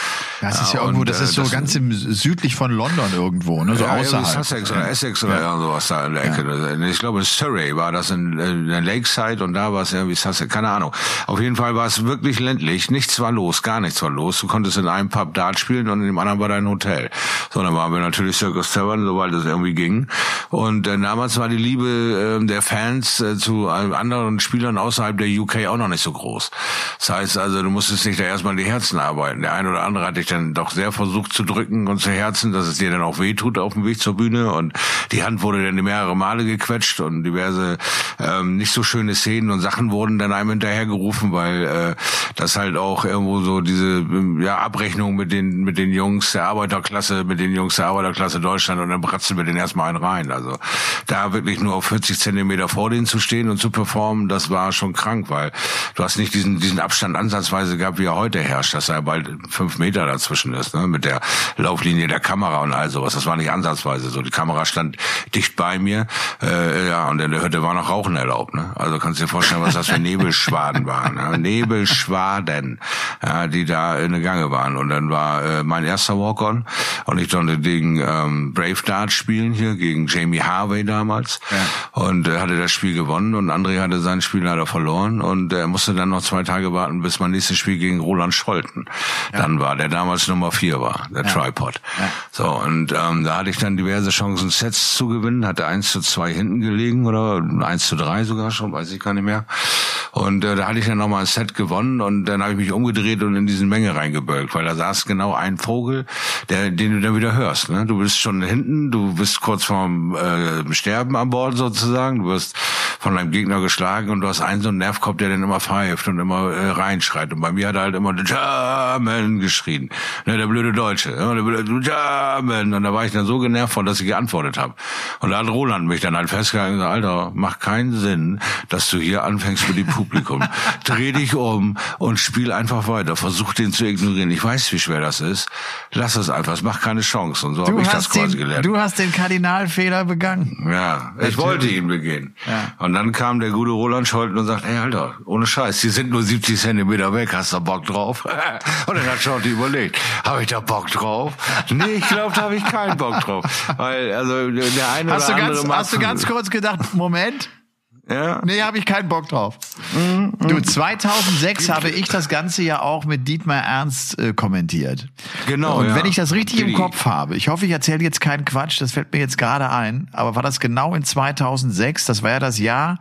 Das ist ja irgendwo, und, das äh, ist so ganz im südlich von London irgendwo, ne? So ja, außerhalb. Sussex oder Essex oder irgend sowas da in der Ecke. Ich glaube, Surrey war das in, in der Lakeside und da war es irgendwie Sussex, keine Ahnung. Auf jeden Fall war es wirklich ländlich. Nichts war los, gar nichts war los. Du konntest in einem Pub Dart spielen und in dem anderen war dein Hotel. So, dann waren wir natürlich Circus Tavern, soweit es irgendwie ging. Und äh, damals war die Liebe äh, der Fans äh, zu äh, anderen Spielern außerhalb der UK auch noch nicht so groß. Das heißt also, du musstest nicht da erstmal die Herzen arbeiten. Der eine oder andere hat dich dann doch sehr versucht zu drücken und zu herzen, dass es dir dann auch wehtut auf dem Weg zur Bühne. Und die Hand wurde dann mehrere Male gequetscht und diverse ähm, nicht so schöne Szenen und Sachen wurden dann einem hinterhergerufen, weil äh, das halt auch irgendwo so diese ähm, ja, Abrechnung mit den mit den Jungs der Arbeiterklasse, mit den Jungs der Arbeiterklasse Deutschland und dann bratzen wir den erstmal einen rein. Also da wirklich nur auf 40 Zentimeter vor denen zu stehen und zu performen, das war schon krank, weil du hast nicht diesen diesen Abstand ansatzweise gehabt, wie er heute herrscht, dass er bald fünf Meter dazwischen ist, ne, mit der Lauflinie der Kamera und all sowas. Das war nicht ansatzweise so. Die Kamera stand dicht bei mir, äh, ja, und in der Hütte war noch Rauchen erlaubt, ne. Also kannst dir vorstellen, was das für Nebelschwaden waren, ne? Nebelschwaden, ja, die da in der Gange waren. Und dann war äh, mein erster Walk-on und ich konnte gegen ähm, Brave Spielen hier, gegen Jamie Harvey damals. Und äh, hatte das Spiel gewonnen und André hatte sein Spiel leider verloren und er musste dann noch zwei Tage warten, bis mein nächstes Spiel gegen Roland Scholten dann war, der damals Nummer vier war, der Tripod. So, und ähm, da hatte ich dann diverse Chancen, Sets zu gewinnen, hatte eins zu zwei hinten gelegen oder eins zu drei sogar schon, weiß ich gar nicht mehr. Und äh, da hatte ich dann nochmal ein Set gewonnen und dann habe ich mich umgedreht und in diese Menge reingebölkt, weil da saß genau ein Vogel, der, den du dann wieder hörst. Ne? Du bist schon hinten, du bist kurz vorm äh, Sterben an Bord sozusagen, du wirst von deinem Gegner geschlagen und du hast einen so einen Nervkopf, der dann immer pfeift und immer äh, reinschreit. Und bei mir hat er halt immer "The German geschrien. Ne, der blöde Deutsche. Ja, der blöde "The German. Und da war ich dann so genervt von, dass ich geantwortet habe. Und da hat Roland mich dann halt festgehalten und gesagt, Alter, macht keinen Sinn, dass du hier anfängst mit dem Publikum. Dreh dich um und und spiel einfach weiter. Versuch den zu ignorieren. Ich weiß, wie schwer das ist. Lass es einfach. Es macht keine Chance. Und so habe ich das quasi den, gelernt. Du hast den Kardinalfehler begangen. Ja, ich wollte ihn begehen. Ja. Und dann kam der gute Roland Scholten und sagt, ey Alter, ohne Scheiß, die sind nur 70 Zentimeter weg, hast du Bock drauf? und dann hat Schotti überlegt, habe ich da Bock drauf? Nee, ich glaube, da habe ich keinen Bock drauf. Weil, also der eine Hast oder ganz, andere hast du ganz kurz gedacht, Moment, ja? nee, habe ich keinen Bock drauf. Du, 2006 habe ich das Ganze ja auch mit Dietmar Ernst äh, kommentiert. Genau, Und ja. wenn ich das richtig im Kopf habe, ich hoffe, ich erzähle jetzt keinen Quatsch, das fällt mir jetzt gerade ein, aber war das genau in 2006, das war ja das Jahr,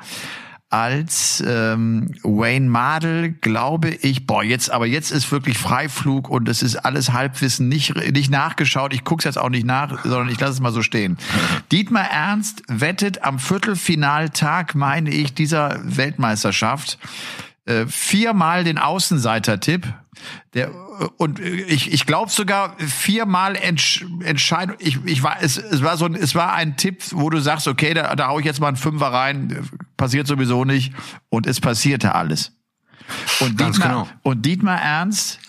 als ähm, Wayne Mardell, glaube ich, boah, jetzt, aber jetzt ist wirklich Freiflug und es ist alles Halbwissen, nicht, nicht nachgeschaut. Ich guck's jetzt auch nicht nach, sondern ich lasse es mal so stehen. Dietmar Ernst wettet am Viertelfinaltag, meine ich, dieser Weltmeisterschaft äh, viermal den Außenseiter-Tipp. Der, und ich, ich glaube sogar viermal Entsch Entscheidung. Ich, ich war, es, es war so ein, es war ein Tipp, wo du sagst, okay, da, da hau ich jetzt mal einen Fünfer rein, passiert sowieso nicht. Und es passierte alles. Und Ganz Dietmar, genau. und Dietmar Ernst,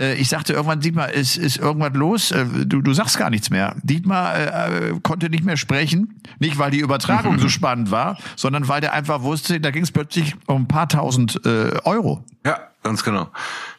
äh, ich sagte irgendwann, Dietmar, ist, ist irgendwas los? Äh, Du, du sagst gar nichts mehr. Dietmar äh, äh, konnte nicht mehr sprechen. Nicht, weil die Übertragung so spannend war, sondern weil der einfach wusste, da ging es plötzlich um ein paar tausend äh, Euro. Ja, ganz genau.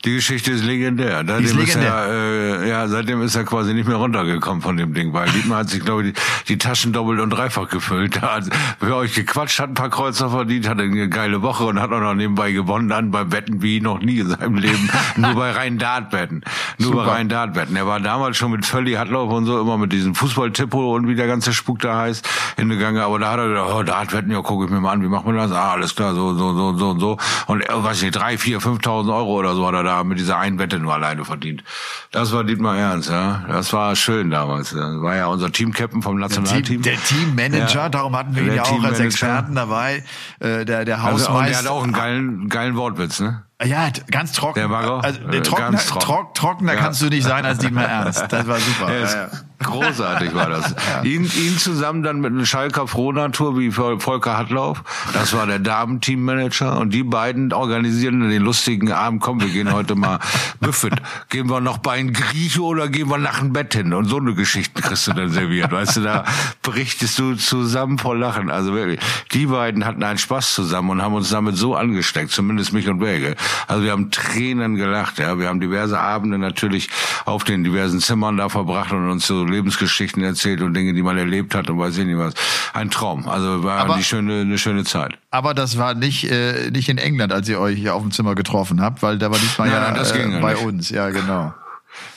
Die Geschichte ist legendär. Seitdem ist ist, legendär. er, äh, ja, seitdem ist er quasi nicht mehr runtergekommen von dem Ding, weil Dietmar hat sich, glaube ich, die, die Taschen doppelt und dreifach gefüllt. Er hat für euch gequatscht, hat ein paar Kreuzer verdient, hatte eine geile Woche und hat auch noch nebenbei gewonnen, dann bei Wetten wie noch nie in seinem Leben. Nur bei reinen Dartwetten. Nur Super. bei reinen Dartwetten. Er war damals schon mit Völli Hartlauf und so immer mit diesem Fußball-Tippo und wie der ganze Spuk da heißt, hingegangen. Aber da hat er gedacht, oh, Dartwetten, ja, gucke ich mir mal an, wie macht man das? Ah, alles klar, so, so, so, so und so. Und, weiß nicht, drei, vier, fünftausend Euro oder so hat er da mit dieser einen Wette nur alleine verdient. Das war Dietmar Ernst, ja. Das war schön damals. Das war ja unser Team-Captain vom Nationalteam. Der Teammanager, Ja. darum hatten wir ihn Der ja auch als. Experten dabei. Äh, der der Also, und der Hausmeister. hat auch einen geilen, geilen Wortwitz, ne? ja, ganz trocken. Der war auch, also, äh, trockener, ganz trocken. trock, trockener Ja. kannst du nicht sein als Dietmar Ernst. Das war super. Er ja. Großartig war das. ihn, ihn zusammen dann mit einem Schalker Frohnatur wie Vol- Volker Hartlauf. Das war der Damen-Teammanager. Und die beiden organisieren den lustigen Abend. Komm, wir gehen heute mal Buffet. Gehen wir noch bei einem Grieche oder gehen wir nach dem Bett hin? Und so eine Geschichte kriegst du dann serviert. Weißt du, da berichtest du zusammen vor Lachen. Also wirklich, die beiden hatten einen Spaß zusammen und haben uns damit so angesteckt. Zumindest mich und Wäge. Also wir haben Tränen gelacht. Ja, wir haben diverse Abende natürlich auf den diversen Zimmern da verbracht und uns so Lebensgeschichten erzählt und Dinge, die man erlebt hat und weiß ich nicht was. Ein Traum. Also war Aber- die schöne, eine schöne Zeit. Aber das war nicht, äh, nicht in England, als ihr euch hier auf dem Zimmer getroffen habt, weil da war Dietmar Nein, ja nein, das ging äh, ja bei nicht. uns. Ja, genau.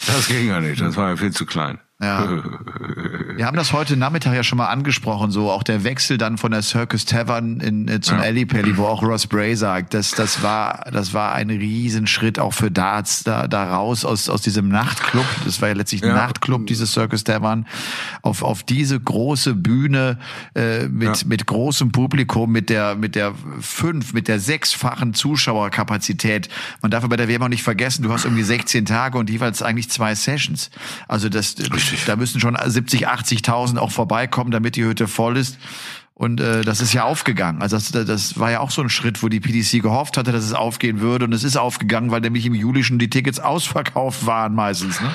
Das ging ja nicht. Das war ja viel zu klein. Ja. Wir haben das heute Nachmittag ja schon mal angesprochen, so auch der Wechsel dann von der Circus Tavern in, äh, zum Ja. Alley Pally, wo auch Ross Bray sagt, das, das war, das war ein Riesenschritt auch für Darts, da, da raus aus, aus diesem Nachtclub. Das war ja letztlich ein Ja. Nachtclub, diese Circus Tavern, auf, auf diese große Bühne, äh, mit, Ja. mit großem Publikum, mit der, mit der fünf, mit der sechsfachen Zuschauerkapazität. Man darf aber bei der WM auch nicht vergessen, du hast irgendwie 16 Tage und jeweils eigentlich zwei Sessions. Also das, da müssen schon 70, 80.000 auch vorbeikommen, damit die Hütte voll ist. Und äh, das ist ja aufgegangen. Also das, das war ja auch so ein Schritt, wo die PDC gehofft hatte, dass es aufgehen würde. Und es ist aufgegangen, weil nämlich im Juli schon die Tickets ausverkauft waren meistens. Ne?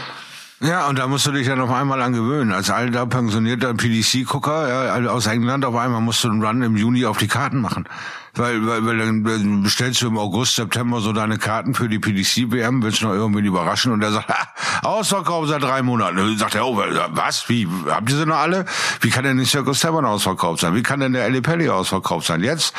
Ja, und da musst du dich ja noch einmal an gewöhnen. Als alter pensionierter PDC-Gucker ja, aus England auf einmal musst du einen Run im Juni auf die Karten machen. Weil, weil, weil dann bestellst du im August, September so deine Karten für die PDC-WM, willst noch irgendwen überraschen und der sagt, ha, ausverkauft seit drei Monaten. Dann sagt er, oh, was? Wie? Habt ihr sie noch alle? Wie kann denn die Circus Tavern ausverkauft sein? Wie kann denn der Ali Pelli ausverkauft sein? Jetzt?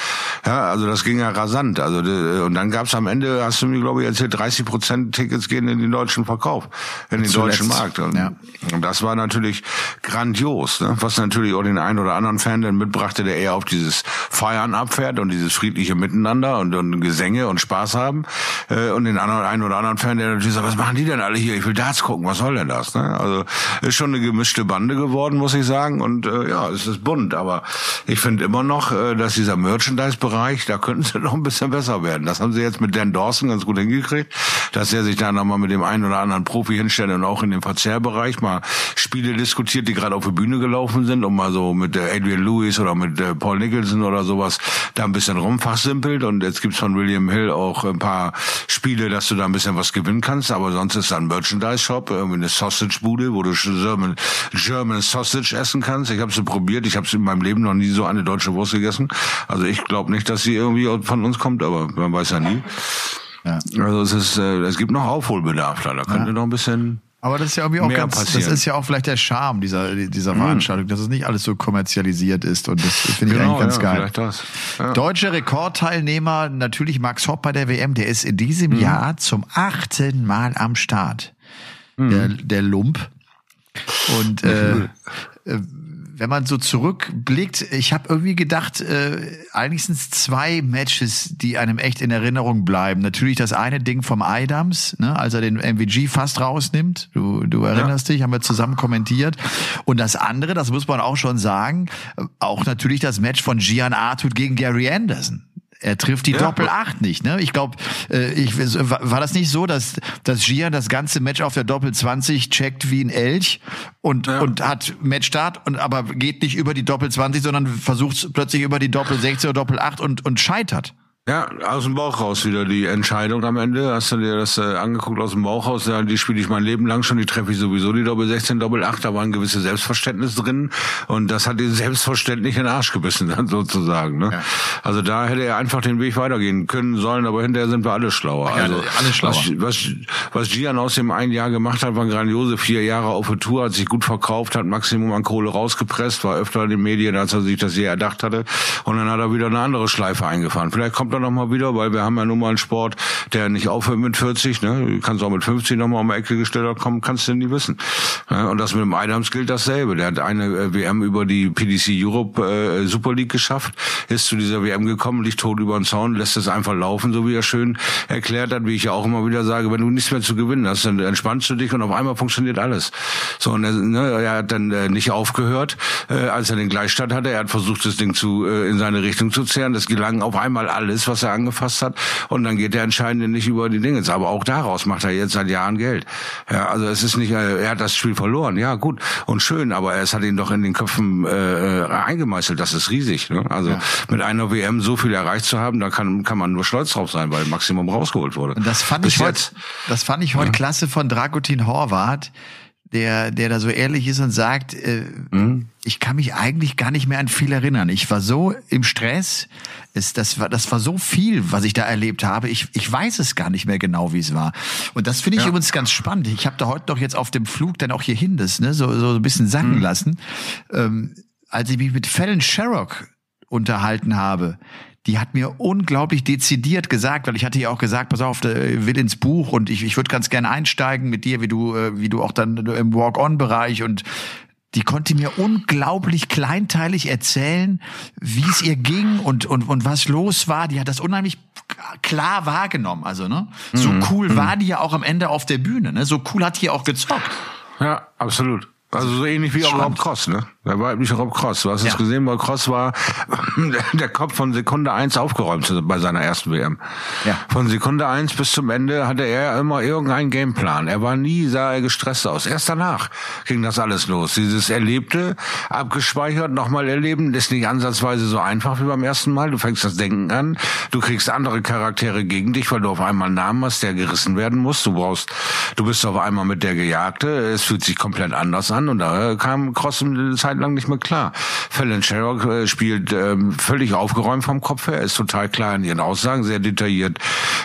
Ja, also das ging ja rasant. Also und dann gab's am Ende, hast du mir glaube ich erzählt, 30 Prozent Tickets gehen in den deutschen Verkauf, in den Zuletzt. deutschen Markt. Und, Ja. und das war natürlich grandios, ne? was natürlich auch den einen oder anderen Fan dann mitbrachte, der eher auf dieses Feiern abfährt und dieses friedliche Miteinander und, und Gesänge und Spaß haben. Äh, und den anderen, einen oder anderen Fan, der natürlich sagt, was machen die denn alle hier? Ich will Darts gucken, was soll denn das? Ne? Also ist schon eine gemischte Bande geworden, muss ich sagen. Und äh, ja, es ist bunt. Aber ich finde immer noch, äh, dass dieser Merchandise-Bereich, da könnten sie noch ein bisschen besser werden. Das haben sie jetzt mit Dan Dawson ganz gut hingekriegt. dass er sich da nochmal mit dem einen oder anderen Profi hinstellt und auch in dem Verzehrbereich mal Spiele diskutiert, die gerade auf die Bühne gelaufen sind und mal so mit äh, Adrian Lewis oder mit äh, Paul Nicholson oder sowas da ein bisschen rumfachsimpelt und jetzt gibt's von William Hill auch ein paar Spiele, dass du da ein bisschen was gewinnen kannst, aber sonst ist da ein Merchandise-Shop, irgendwie eine Sausage-Bude, wo du German, German Sausage essen kannst. Ich habe sie probiert, ich habe in meinem Leben noch nie so eine deutsche Wurst gegessen. Also ich glaube nicht, dass sie irgendwie von uns kommt, aber man weiß ja nie. Ja. Also es ist, äh, es gibt noch Aufholbedarf da. Da könnte ja. noch ein bisschen aber das ist ja irgendwie auch ganz, passieren. das ist ja auch vielleicht der Charme dieser, dieser mhm. Veranstaltung, dass es nicht alles so kommerzialisiert ist und das finde ich genau, eigentlich ganz ja, geil. Das. Ja. Deutsche Rekordteilnehmer, natürlich Max Hopp bei der WM, der ist in diesem mhm. Jahr zum achten Mal am Start. Mhm. Der, der Lump. Und äh wenn man so zurückblickt, ich habe irgendwie gedacht, äh, eigentlich sind es zwei Matches, die einem echt in Erinnerung bleiben. Natürlich das eine Ding vom Idams, ne, als er den MVG fast rausnimmt. Du, du erinnerst ja. dich, haben wir zusammen kommentiert. Und das andere, das muss man auch schon sagen, auch natürlich das Match von Gian Artut gegen Gary Anderson. Er trifft die ja. Doppel 8 nicht, ne? Ich glaube, äh, ich, war das nicht so, dass, dass Gian das ganze Match auf der Doppel 20 checkt wie ein Elch und, ja. und hat Matchstart und aber geht nicht über die Doppel 20, sondern versucht plötzlich über die Doppel 16 oder Doppel 8 und, und scheitert. Ja, aus dem Bauch raus wieder die Entscheidung am Ende. Hast du dir das äh, angeguckt aus dem Bauch raus? Ja, die spiele ich mein Leben lang schon, die treffe ich sowieso, die Doppel 16, Doppel 8, da war ein gewisses Selbstverständnis drin und das hat den selbstverständlich in den Arsch gebissen, dann sozusagen. Ne? Ja. Also da hätte er einfach den Weg weitergehen können sollen, aber hinterher sind wir alle schlauer. Ja, also alle schlauer. Was, was, was Gian aus dem einen Jahr gemacht hat, waren grandiose vier Jahre auf der Tour, hat sich gut verkauft, hat Maximum an Kohle rausgepresst, war öfter in den Medien, als er sich das je erdacht hatte und dann hat er wieder eine andere Schleife eingefahren. Vielleicht kommt er nochmal wieder, weil wir haben ja nun mal einen Sport, der nicht aufhört mit 40. Ne? Du kannst auch mit 50 nochmal um die Ecke gestellt kommen, kannst du nie wissen. Ja, und das mit dem Adams gilt dasselbe. Der hat eine äh, WM über die PDC Europe äh, Super League geschafft, ist zu dieser WM gekommen, liegt tot über den Zaun, lässt es einfach laufen, so wie er schön erklärt hat, wie ich ja auch immer wieder sage, wenn du nichts mehr zu gewinnen hast, dann entspannst du dich und auf einmal funktioniert alles. So, und er, ne, er hat dann äh, nicht aufgehört, äh, als er den Gleichstand hatte. Er hat versucht, das Ding zu äh, in seine Richtung zu zehren. Das gelang auf einmal alles, was er angefasst hat. Und dann geht der Entscheidende nicht über die Dinge. Aber auch daraus macht er jetzt seit Jahren Geld. Ja, also es ist nicht, äh, er hat das Spiel verloren. Ja, gut und schön, aber es hat ihn doch in den Köpfen äh, eingemeißelt. Das ist riesig. Ne? Also ja. mit einer WM so viel erreicht zu haben, da kann, kann man nur stolz drauf sein, weil Maximum rausgeholt wurde. Und das fand Bis ich heute, das fand ich heute ja. klasse von Dragutin Horvath der, der da so ehrlich ist und sagt, äh, mhm. ich kann mich eigentlich gar nicht mehr an viel erinnern. Ich war so im Stress, es, das, war, das war so viel, was ich da erlebt habe. Ich, ich weiß es gar nicht mehr genau, wie es war. Und das finde ich ja. übrigens ganz spannend. Ich habe da heute noch jetzt auf dem Flug dann auch hierhin das ne, so, so ein bisschen sacken mhm. lassen. Ähm, als ich mich mit Fallon Sherrock unterhalten habe, die hat mir unglaublich dezidiert gesagt, weil ich hatte ja auch gesagt, pass auf, der will ins Buch und ich, ich würde ganz gerne einsteigen mit dir, wie du, äh, wie du auch dann im Walk-on-Bereich und die konnte mir unglaublich kleinteilig erzählen, wie es ihr ging und, und, und was los war. Die hat das unheimlich klar wahrgenommen. Also, ne? So mhm. cool mhm. war die ja auch am Ende auf der Bühne, ne? So cool hat die auch gezockt. Ja, absolut. Also so ähnlich wie auch Rob Cross, ne? Der weibliche Rob Cross. Du hast ja. es gesehen, weil Cross war der Kopf von Sekunde eins aufgeräumt bei seiner ersten WM. Ja. Von Sekunde eins bis zum Ende hatte er immer irgendeinen Gameplan. Er war nie, sah er gestresst aus. Erst danach ging das alles los. Dieses Erlebte, abgespeichert, nochmal erleben, ist nicht ansatzweise so einfach wie beim ersten Mal. Du fängst das Denken an, du kriegst andere Charaktere gegen dich, weil du auf einmal einen Namen hast, der gerissen werden muss. Du brauchst, du bist auf einmal mit der Gejagte. Es fühlt sich komplett anders an und da kam Cross eine Zeit lang nicht mehr klar. Fallon Sherrock äh, spielt ähm, völlig aufgeräumt vom Kopf her, ist total klar in ihren Aussagen, sehr detailliert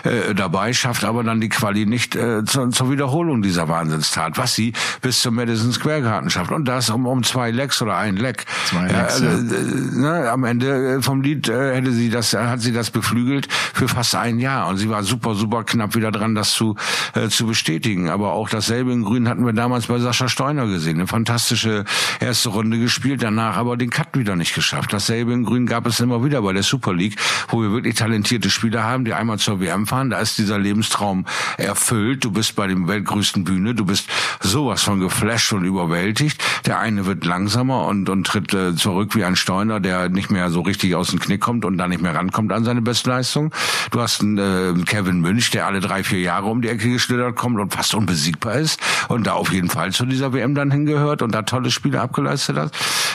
äh, dabei, schafft aber dann die Quali nicht äh, zu, zur Wiederholung dieser Wahnsinnstat, was sie bis zum Madison Square Garden schafft. Und das um, um zwei Lecks oder ein Leck. Zwei Lecks, ja, äh, ne, am Ende äh, vom Lied äh, hätte sie das, hat sie das beflügelt für fast ein Jahr. Und sie war super, super knapp wieder dran, das zu, äh, zu bestätigen. Aber auch dasselbe in Grün hatten wir damals bei Sascha Steuner gesehen. Eine fantastische erste Runde gespielt, danach aber den Cut wieder nicht geschafft. Dasselbe in Grün gab es immer wieder bei der Super League, wo wir wirklich talentierte Spieler haben, die einmal zur WM fahren, da ist dieser Lebenstraum erfüllt. Du bist bei dem weltgrößten Bühne, du bist sowas von geflasht und überwältigt. Der eine wird langsamer und, und tritt äh, zurück wie ein Steuner, der nicht mehr so richtig aus dem Knick kommt und da nicht mehr rankommt an seine Bestleistung. Du hast einen äh, Kevin Münch, der alle drei, vier Jahre um die Ecke geschlittert kommt und fast unbesiegbar ist und da auf jeden Fall zu dieser WM dann hingehört und da tolle Spiele abgeleistet hat.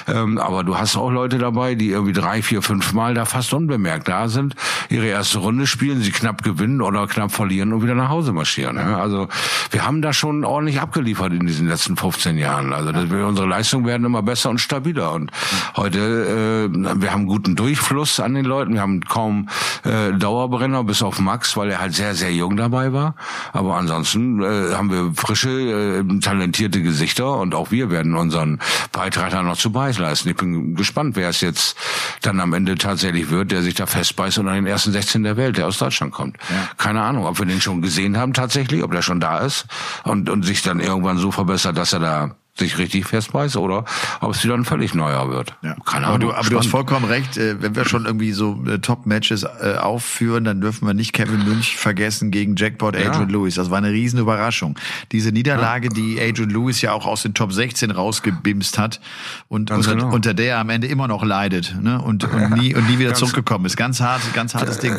Ähm, aber du hast auch Leute dabei, die irgendwie drei, vier, fünf Mal da fast unbemerkt da sind, ihre erste Runde spielen, sie knapp gewinnen oder knapp verlieren und wieder nach Hause marschieren. Ja? Also wir haben da schon ordentlich abgeliefert in diesen letzten 15 Jahren. Also das, unsere Leistungen werden immer besser und stabiler. Und heute, äh, wir haben guten Durchfluss an den Leuten, wir haben kaum äh, Dauerbrenner, bis auf Max, weil er halt sehr, sehr jung dabei war. Aber ansonsten äh, haben wir frische, äh, talentierte Gesichter und auch wir werden unseren Beitrag da noch zu beileisten. Ich bin gespannt, wer es jetzt dann am Ende tatsächlich wird, der sich da festbeißt und an den ersten 16 der Welt, der aus Deutschland kommt. Ja. Keine Ahnung, ob wir den schon gesehen haben tatsächlich, ob der schon da ist und, und sich dann irgendwann so verbessert, dass er da sich richtig festbeißt oder ob es wieder ein völlig neuer wird. Ja. Keine Ahnung. Aber, du, aber du, hast vollkommen recht. Äh, wenn wir schon irgendwie so äh, Top-Matches äh, aufführen, dann dürfen wir nicht Kevin Münch vergessen gegen Jackpot Adrian ja. Lewis. Das war eine riesen Überraschung. Diese Niederlage, ja. die Adrian Lewis ja auch aus den Top 16 rausgebimst hat und unter, genau. unter der er am Ende immer noch leidet ne? und, und, nie, und nie wieder zurückgekommen ist. Ganz hart, ganz hartes Ding.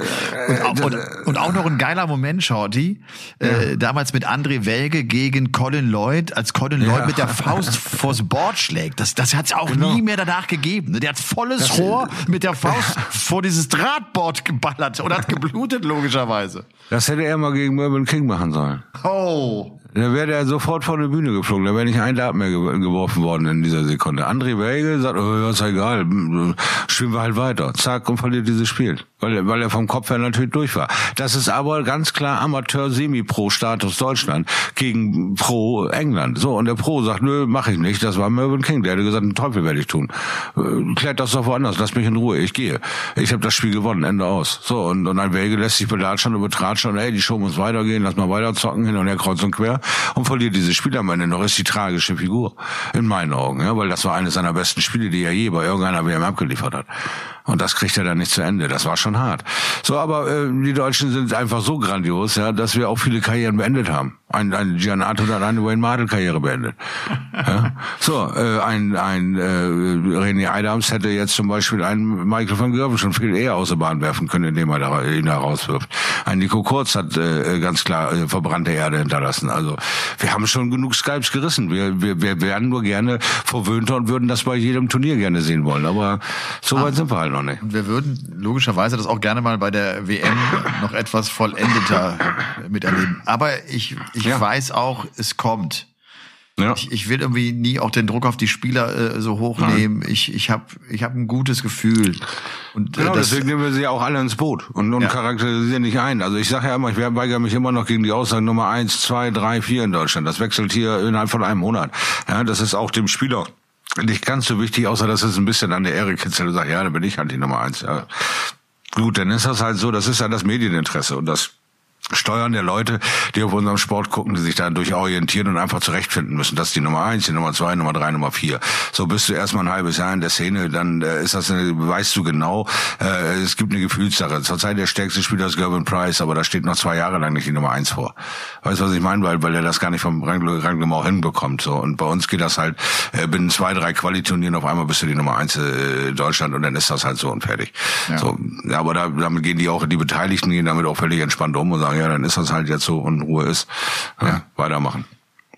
Und auch, und, und auch noch ein geiler Moment, Shorty. Äh, damals mit André Welge gegen Colin Lloyd, als Colin Lloyd mit der Faust vors Board schlägt. Das, das hat es auch genau. nie mehr danach gegeben. Der hat volles das Rohr mit der Faust vor dieses Drahtboard geballert und hat geblutet, logischerweise. Das hätte er mal gegen Mervyn King machen sollen. Oh. Da wäre der sofort vor die Bühne geflogen. Da wäre nicht ein Dart mehr geworfen worden in dieser Sekunde. André Welge sagt, oh, ja, ist egal, spielen wir halt weiter. Zack, und verliert dieses Spiel. Weil, weil er vom Kopf her natürlich durch war. Das ist aber ganz klar Amateur-Semi-Pro-Status Deutschland gegen Pro-England. So, und der Pro sagt, nö, mache ich nicht. Das war Mervyn King. Der hätte gesagt, einen Teufel werde ich tun. Äh, klärt das doch woanders, lass mich in Ruhe, ich gehe. Ich habe das Spiel gewonnen, Ende aus. So, und, und ein Welge lässt sich belatschen und betratschen, ey, die Show muss weitergehen, lass mal weiter zocken, hin und her kreuz und quer und verliert dieses Spiel am Ende noch, ist die tragische Figur. In meinen Augen, ja, weil das war eines seiner besten Spiele, die er je bei irgendeiner WM abgeliefert hat. Und das kriegt er dann nicht zu Ende. Das war schon hart. So, aber äh, die Deutschen sind einfach so grandios, ja, dass wir auch viele Karrieren beendet haben. Ein, ein Giannato hat eine Wayne Mardell Karriere beendet. ja? So, äh, ein, ein äh, René Adams hätte jetzt zum Beispiel einen Michael van Gerven schon viel eher aus der Bahn werfen können, indem er da, ihn da rauswirft. Ein Nico Kurz hat äh, ganz klar äh, verbrannte Erde hinterlassen. Also wir haben schon genug Skypes gerissen. Wir, wir, wir werden nur gerne verwöhnter und würden das bei jedem Turnier gerne sehen wollen. Aber so weit ah, sind wir halt noch nicht. Und wir würden logischerweise das auch gerne mal bei der WM noch etwas vollendeter miterleben. Aber ich ich ja. weiß auch, es kommt. Ja. Ich, ich will irgendwie nie auch den Druck auf die Spieler äh, so hochnehmen. Nein. Ich, ich habe ich hab ein gutes Gefühl. Und, äh, genau, das, deswegen nehmen wir sie auch alle ins Boot und, und ja. charakterisieren nicht ein. Also ich sage ja immer, ich weigere mich immer noch gegen die Aussage Nummer eins, zwei, drei, vier in Deutschland. Das wechselt hier innerhalb von einem Monat. Ja, das ist auch dem Spieler nicht ganz so wichtig, außer dass es ein bisschen an der Ehre kitzelt und sagt, ja, dann bin ich halt die Nummer eins. Ja. Gut, dann ist das halt so, das ist ja das Medieninteresse und das Steuern der Leute, die auf unserem Sport gucken, die sich da durchorientieren und einfach zurechtfinden müssen. Das ist die Nummer eins, die Nummer zwei, Nummer drei, Nummer vier. So bist du erstmal ein halbes Jahr in der Szene, dann äh, ist das, eine, weißt du genau, äh, es gibt eine Gefühlssache. Zurzeit der stärkste Spieler ist Gervin Price, aber da steht noch zwei Jahre lang nicht die Nummer eins vor. Weißt du, was ich meine? Weil, weil er das gar nicht vom Ranglement auch hinbekommt. So. Und bei uns geht das halt, äh, binnen zwei, drei Qualiturnieren auf einmal bist du die Nummer eins äh, Deutschland und dann ist das halt so und fertig. Ja. So, ja, aber da, damit gehen die auch, die Beteiligten gehen damit auch völlig entspannt um und sagen, ja, dann ist das halt jetzt so und Ruhe ist. Ja, weitermachen.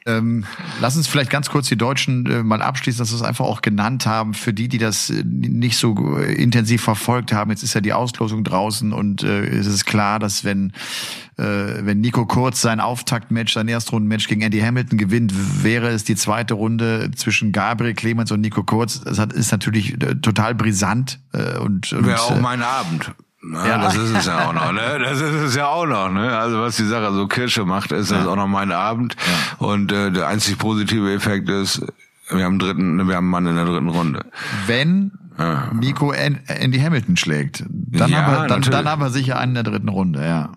Ähm, lass uns vielleicht ganz kurz die Deutschen äh, mal abschließen, dass wir es einfach auch genannt haben, für die, die das äh, nicht so äh, intensiv verfolgt haben. Jetzt ist ja die Auslosung draußen und äh, es ist klar, dass wenn, äh, wenn Nico Kurz sein Auftaktmatch, sein Erstrundenmatch gegen Andy Hamilton gewinnt, wäre es die zweite Runde zwischen Gabriel Clemens und Nico Kurz. Das hat, ist natürlich äh, total brisant. Und, und Wäre auch mein Abend. Na, ja. Das ist es ja auch noch, ne? Das ist es ja auch noch, ne? Also was die Sache so Kirsche macht, ist das auch noch mein Abend. Ja. Und äh, der einzig positive Effekt ist, wir haben einen dritten, wir haben einen Mann in der dritten Runde. Wenn ja. Nico Andy Hamilton schlägt, dann, ja, haben wir, dann, dann haben wir sicher einen in der dritten Runde, ja.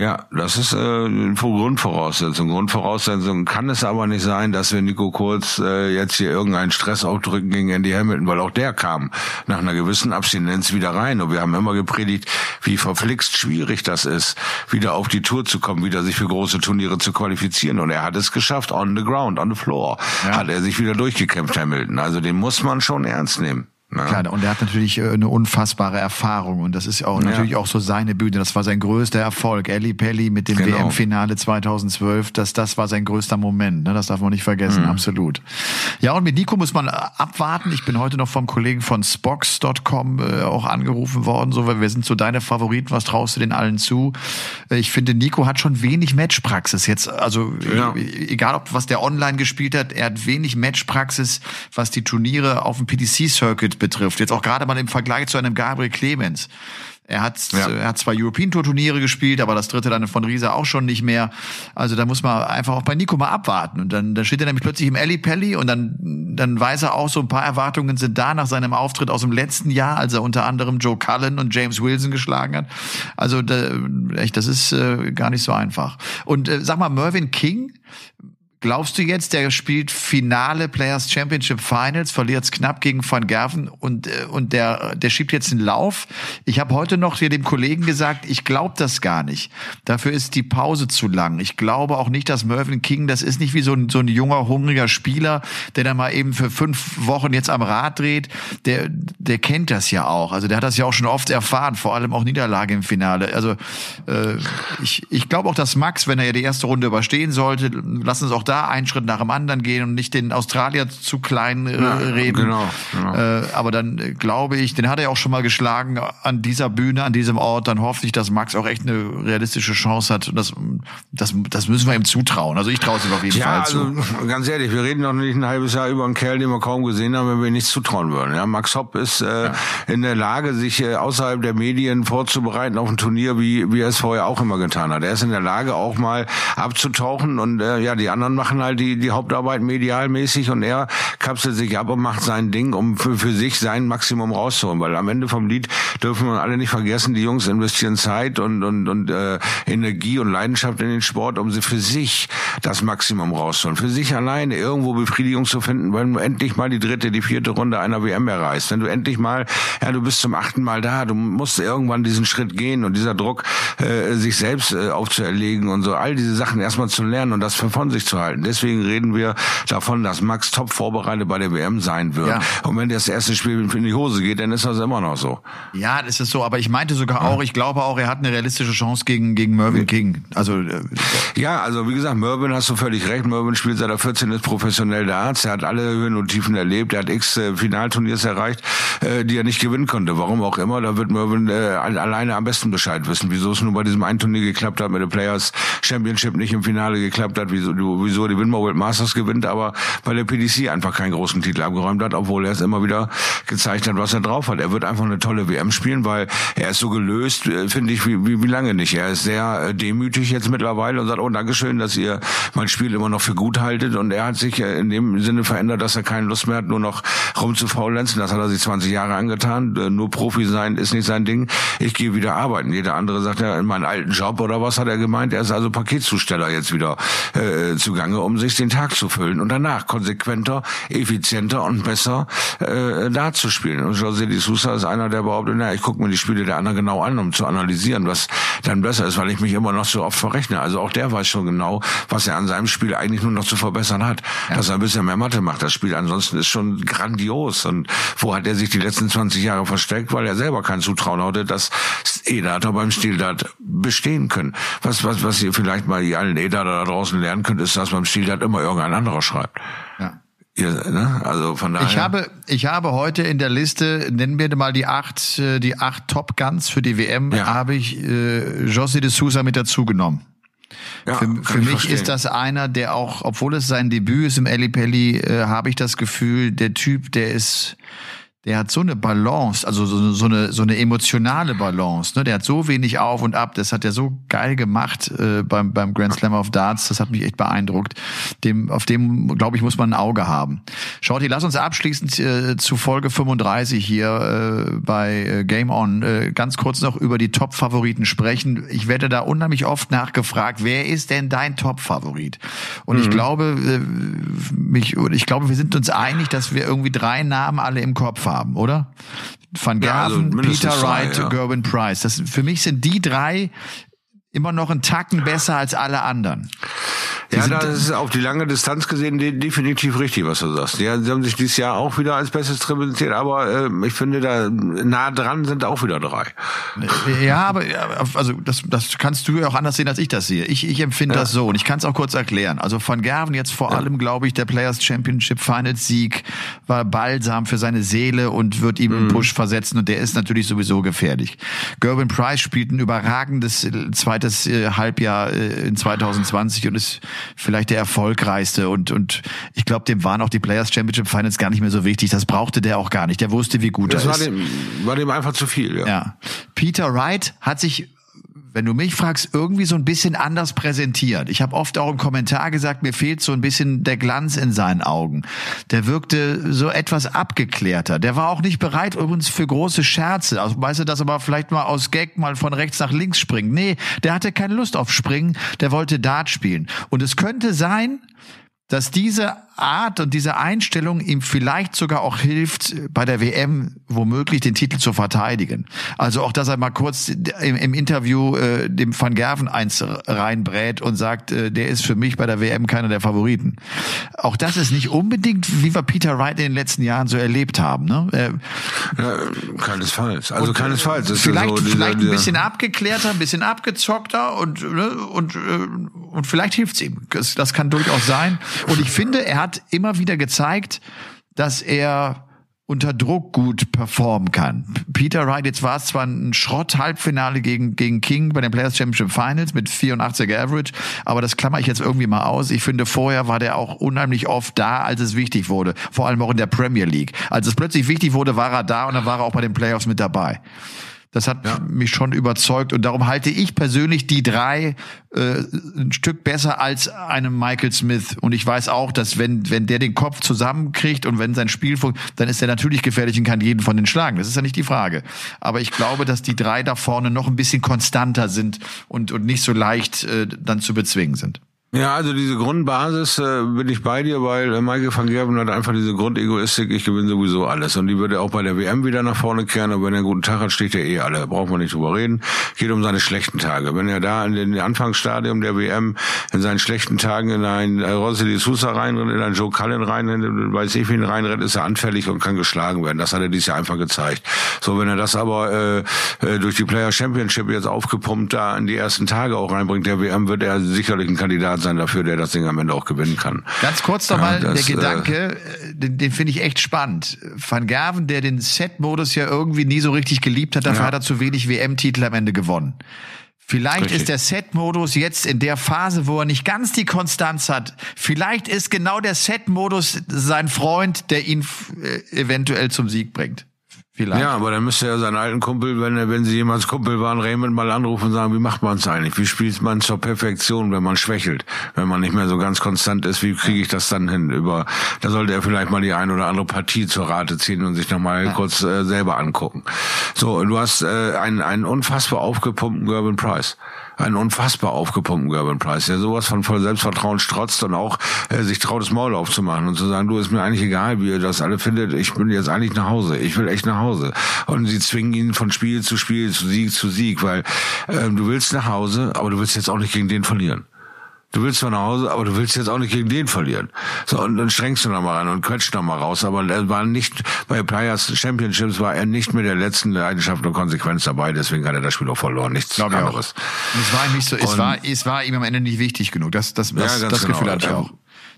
Ja, das ist äh, Grundvoraussetzung. Grundvoraussetzung kann es aber nicht sein, dass wir Nico Kurz äh, jetzt hier irgendeinen Stress aufdrücken gegen Andy Hamilton, weil auch der kam nach einer gewissen Abstinenz wieder rein. Und wir haben immer gepredigt, wie verflixt schwierig das ist, wieder auf die Tour zu kommen, wieder sich für große Turniere zu qualifizieren. Und er hat es geschafft, on the ground, on the floor, ja. hat er sich wieder durchgekämpft, Hamilton. Also den muss man schon ernst nehmen. Ja. Klar, und er hat natürlich äh, eine unfassbare Erfahrung und das ist auch ja. natürlich auch so seine Bühne. Das war sein größter Erfolg. Ellie Pelli mit dem genau. WM-Finale 2012, das, das war sein größter Moment. Ne? Das darf man nicht vergessen, mhm. absolut. Ja, und mit Nico muss man äh, abwarten. Ich bin heute noch vom Kollegen von Spox.com äh, auch angerufen worden, so, weil wir sind so deine Favoriten. Was traust du den allen zu? Äh, ich finde, Nico hat schon wenig Matchpraxis jetzt. Also ja. E-, egal, ob was der online gespielt hat, er hat wenig Matchpraxis, was die Turniere auf dem PDC-Circuit betrifft. Jetzt auch gerade mal im Vergleich zu einem Gabriel Clemens. Er hat, ja. er hat zwei European Tour Turniere gespielt, aber das dritte dann von Riesa auch schon nicht mehr. Also da muss man einfach auch bei Nico mal abwarten. Und dann, dann steht er nämlich plötzlich im Ellie Pelli und dann, dann weiß er auch, so ein paar Erwartungen sind da nach seinem Auftritt aus dem letzten Jahr, als er unter anderem Joe Cullen und James Wilson geschlagen hat. Also da, echt, das ist äh, gar nicht so einfach. Und äh, sag mal, Mervyn King, Glaubst du jetzt, der spielt Finale Players Championship Finals, verliert es knapp gegen Van Gerven und, äh, und der, der schiebt jetzt einen Lauf? Ich habe heute noch hier dem Kollegen gesagt, ich glaube das gar nicht. Dafür ist die Pause zu lang. Ich glaube auch nicht, dass Mervyn King, das ist nicht wie so ein, so ein junger, hungriger Spieler, der dann mal eben für fünf Wochen jetzt am Rad dreht. Der, der kennt das ja auch. Also der hat das ja auch schon oft erfahren, vor allem auch Niederlage im Finale. Also äh, ich, ich glaube auch, dass Max, wenn er ja die erste Runde überstehen sollte, lassen uns auch da einen Schritt nach dem anderen gehen und nicht den Australier zu klein äh, ja, reden. Genau, genau. Äh, aber dann äh, glaube ich, den hat er auch schon mal geschlagen an dieser Bühne, an diesem Ort. Dann hoffe ich, dass Max auch echt eine realistische Chance hat. Und das, das, das müssen wir ihm zutrauen. Also ich traue es ihm auf jeden ja, Fall zu. Also, ganz ehrlich, wir reden noch nicht ein halbes Jahr über einen Kerl, den wir kaum gesehen haben, wenn wir ihm nichts zutrauen würden. Ja, Max Hopp ist äh, ja. in der Lage, sich äh, außerhalb der Medien vorzubereiten auf ein Turnier, wie, wie er es vorher auch immer getan hat. Er ist in der Lage, auch mal abzutauchen und äh, ja, die anderen machen halt die, die Hauptarbeit medialmäßig und er kapselt sich ab und macht sein Ding, um für, für sich sein Maximum rauszuholen. Weil am Ende vom Lied dürfen wir alle nicht vergessen, die Jungs investieren Zeit und, und, und äh, Energie und Leidenschaft in den Sport, um sie für sich das Maximum rauszuholen. Für sich alleine irgendwo Befriedigung zu finden, wenn du endlich mal die dritte, die vierte Runde einer WM erreichst. Wenn du endlich mal, ja, du bist zum achten Mal da, du musst irgendwann diesen Schritt gehen und dieser Druck, äh, sich selbst äh, aufzuerlegen und so, all diese Sachen erstmal zu lernen und das von sich zu halten. Deswegen reden wir davon, dass Max top vorbereitet bei der WM sein wird. Ja. Und wenn das erste Spiel in die Hose geht, dann ist das immer noch so. Ja, das ist so. Aber ich meinte sogar auch, ich glaube auch, er hat eine realistische Chance gegen, gegen Mervyn King. Also, äh, ja, also wie gesagt, Mervyn hast du völlig recht. Mervyn spielt seit er 14 ist professionell der Arzt. Er hat alle Höhen und Tiefen erlebt. Er hat x äh, Finalturniers erreicht, äh, die er nicht gewinnen konnte. Warum auch immer. Da wird Mervyn äh, alleine am besten Bescheid wissen, wieso es nur bei diesem einen Turnier geklappt hat, mit der Players Championship nicht im Finale geklappt hat, wieso, wieso die Winmore World Masters gewinnt, aber bei der PDC einfach keinen großen Titel abgeräumt hat, obwohl er es immer wieder gezeigt hat, was er drauf hat. Er wird einfach eine tolle WM spielen, weil er ist so gelöst, äh, finde ich, wie, wie, wie lange nicht. Er ist sehr demütig jetzt mittlerweile und sagt, oh, Dankeschön, dass ihr mein Spiel immer noch für gut haltet. Und er hat sich äh, in dem Sinne verändert, dass er keine Lust mehr hat, nur noch rumzufaulenzen. Das hat er sich 20 Jahre angetan. Nur Profi sein ist nicht sein Ding. Ich gehe wieder arbeiten. Jeder andere sagt ja, in meinen alten Job oder was hat er gemeint? Er ist also Paketzusteller jetzt wieder äh, zugange, um sich den Tag zu füllen und danach konsequenter, effizienter und besser äh, darzuspielen. Und José de Sousa ist einer, der behauptet, na, ich gucke mir die Spiele der anderen genau an, um zu analysieren, was dann besser ist, weil ich mich immer noch so oft verrechne. Also auch der weiß schon genau, was er an seinem Spiel eigentlich nur noch zu verbessern hat. Ja. Dass er ein bisschen mehr Mathe macht, das Spiel. Ansonsten ist schon grandios. Und wo hat er sich die letzten 20 Jahre versteckt? Weil er selber kein Zutrauen hatte, dass E-Data beim Stildat bestehen können. Was, was, was ihr vielleicht mal die allen E-Data da draußen lernen könnt, ist, dass beim Stildat immer irgendein anderer schreibt. Ja. Ihr, ne? Also von daher. Ich habe, ich habe heute in der Liste, nennen wir mal die acht, äh, die acht Top Guns für die WM, ja. habe ich äh, José de Sousa mit dazu genommen. Ja, für, für mich verstehen. ist das einer, der auch, obwohl es sein Debüt ist im Eli Pelli, äh, habe ich das Gefühl, der Typ, der ist, der hat so eine Balance, also so, so, eine, so eine emotionale Balance. Ne? Der hat so wenig auf und ab. Das hat er so geil gemacht äh, beim, beim Grand Slam of Darts. Das hat mich echt beeindruckt. Dem, auf dem, glaube ich, muss man ein Auge haben. Shorty, lass uns abschließend äh, zu Folge 35 hier äh, bei äh, Game On äh, ganz kurz noch über die Top-Favoriten sprechen. Ich werde da unheimlich oft nachgefragt, wer ist denn dein Top-Favorit? Und mhm. ich glaube, äh, mich, ich glaube, wir sind uns einig, dass wir irgendwie drei Namen alle im Kopf haben haben, oder? Van Gerven, ja, also Peter Wright, ja. Gerben Price. Das, für mich sind die drei immer noch einen Tacken besser als alle anderen. Die ja, das ist auf die lange Distanz gesehen definitiv richtig, was du sagst. Ja, sie haben sich dieses Jahr auch wieder als Bestes präsentiert, aber äh, ich finde, da nah dran sind auch wieder drei. Ja, aber also das, das kannst du ja auch anders sehen, als ich das sehe. Ich, ich empfinde ja. das so und ich kann es auch kurz erklären. Also von Gerven jetzt vor ja. allem, glaube ich, der Players Championship Finals Sieg war balsam für seine Seele und wird ihm mhm. einen Push versetzen und der ist natürlich sowieso gefährlich. Gerben Price spielt ein überragendes zweites äh, Halbjahr äh, in 2020 und ist vielleicht der erfolgreichste und, und ich glaube, dem waren auch die Players Championship Finals gar nicht mehr so wichtig. Das brauchte der auch gar nicht. Der wusste, wie gut das er war ist. Dem, war dem einfach zu viel, ja. ja. Peter Wright hat sich wenn du mich fragst, irgendwie so ein bisschen anders präsentiert. Ich habe oft auch im Kommentar gesagt, mir fehlt so ein bisschen der Glanz in seinen Augen. Der wirkte so etwas abgeklärter. Der war auch nicht bereit übrigens für große Scherze. Also, weißt du, dass er mal vielleicht mal aus Gag mal von rechts nach links springt. Nee, der hatte keine Lust auf Springen, der wollte Dart spielen. Und es könnte sein, dass diese Art und diese Einstellung ihm vielleicht sogar auch hilft, bei der WM womöglich den Titel zu verteidigen. Also auch, dass er mal kurz im, im Interview äh, dem Van Gerven eins reinbrät und sagt, äh, der ist für mich bei der WM keiner der Favoriten. Auch das ist nicht unbedingt, wie wir Peter Wright in den letzten Jahren so erlebt haben. Ne? Äh, ja, keinesfalls. Also und, keinesfalls. Das vielleicht, so dieser, vielleicht ein bisschen abgeklärter, ein bisschen abgezockter und, ne, und, äh, und vielleicht hilft's ihm. Das, das kann durchaus sein. Und ich finde, er hat hat immer wieder gezeigt, dass er unter Druck gut performen kann. Peter Wright, jetzt war es zwar ein Schrott-Halbfinale gegen, gegen King bei den Players Championship Finals mit 84 Average, aber das klammer ich jetzt irgendwie mal aus. Ich finde, vorher war der auch unheimlich oft da, als es wichtig wurde. Vor allem auch in der Premier League. Als es plötzlich wichtig wurde, war er da und dann war er auch bei den Playoffs mit dabei. Das hat ja. mich schon überzeugt und darum halte ich persönlich die drei äh, ein Stück besser als einem Michael Smith. Und ich weiß auch, dass wenn wenn der den Kopf zusammenkriegt und wenn sein Spiel funktioniert, dann ist er natürlich gefährlich und kann jeden von den schlagen. Das ist ja nicht die Frage. Aber ich glaube, dass die drei da vorne noch ein bisschen konstanter sind und und nicht so leicht äh, dann zu bezwingen sind. Ja, also diese Grundbasis äh, bin ich bei dir, weil äh, Michael van Gerben hat einfach diese Grundegoistik, ich gewinne sowieso alles. Und die würde auch bei der WM wieder nach vorne kehren, aber wenn er einen guten Tag hat, steht er eh alle. Braucht man nicht drüber reden. Geht um seine schlechten Tage. Wenn er da in den Anfangsstadium der WM in seinen schlechten Tagen in einen äh, Rossi de Sousa reinrennt, in einen Joe Cullen reinrennt, weiß ich wen reinrennt, ist er anfällig und kann geschlagen werden. Das hat er dieses Jahr einfach gezeigt. So, wenn er das aber äh, äh, durch die Player Championship jetzt aufgepumpt da in die ersten Tage auch reinbringt, der WM, wird er sicherlich ein Kandidat Kandidat sein dafür, der das Ding am Ende auch gewinnen kann. Ganz kurz nochmal ja, der Gedanke, äh, den, den finde ich echt spannend. Van Gerven, der den Set-Modus ja irgendwie nie so richtig geliebt hat, dafür ja. hat er zu wenig WM-Titel am Ende gewonnen. Vielleicht Richtig. ist der Set-Modus jetzt in der Phase, wo er nicht ganz die Konstanz hat. Vielleicht ist genau der Set-Modus sein Freund, der ihn äh, eventuell zum Sieg bringt. Vielleicht. Ja, aber dann müsste er seinen alten Kumpel, wenn er, wenn sie jemals Kumpel waren, Raymond mal anrufen und sagen, wie macht man es eigentlich? Wie spielt man zur Perfektion, wenn man schwächelt? Wenn man nicht mehr so ganz konstant ist, wie kriege ich das dann hin? Über, da sollte er vielleicht mal die ein oder andere Partie zur Rate ziehen und sich nochmal ja. kurz äh, selber angucken. So, du hast äh, einen, einen unfassbar aufgepumpten Gerben Price einen unfassbar aufgepumpten Gerben Price, der sowas von voll Selbstvertrauen strotzt und auch äh, sich traut, das Maul aufzumachen und zu sagen, du, ist mir eigentlich egal, wie ihr das alle findet, ich bin jetzt eigentlich nach Hause, ich will echt nach Hause. Und sie zwingen ihn von Spiel zu Spiel, zu Sieg zu Sieg, weil äh, du willst nach Hause, aber du willst jetzt auch nicht gegen den verlieren. Du willst zwar nach Hause, aber du willst jetzt auch nicht gegen den verlieren. So, und dann strengst du noch mal ran und quetscht noch mal raus. Aber er war nicht, bei Players Championships war er nicht mit der letzten Leidenschaft und Konsequenz dabei. Deswegen hat er das Spiel auch verloren. Nichts Glaub anderes. Es war ihm nicht so, es war, es war ihm am Ende nicht wichtig genug. Das, das, das, ja, das genau. Gefühl hatte ich auch.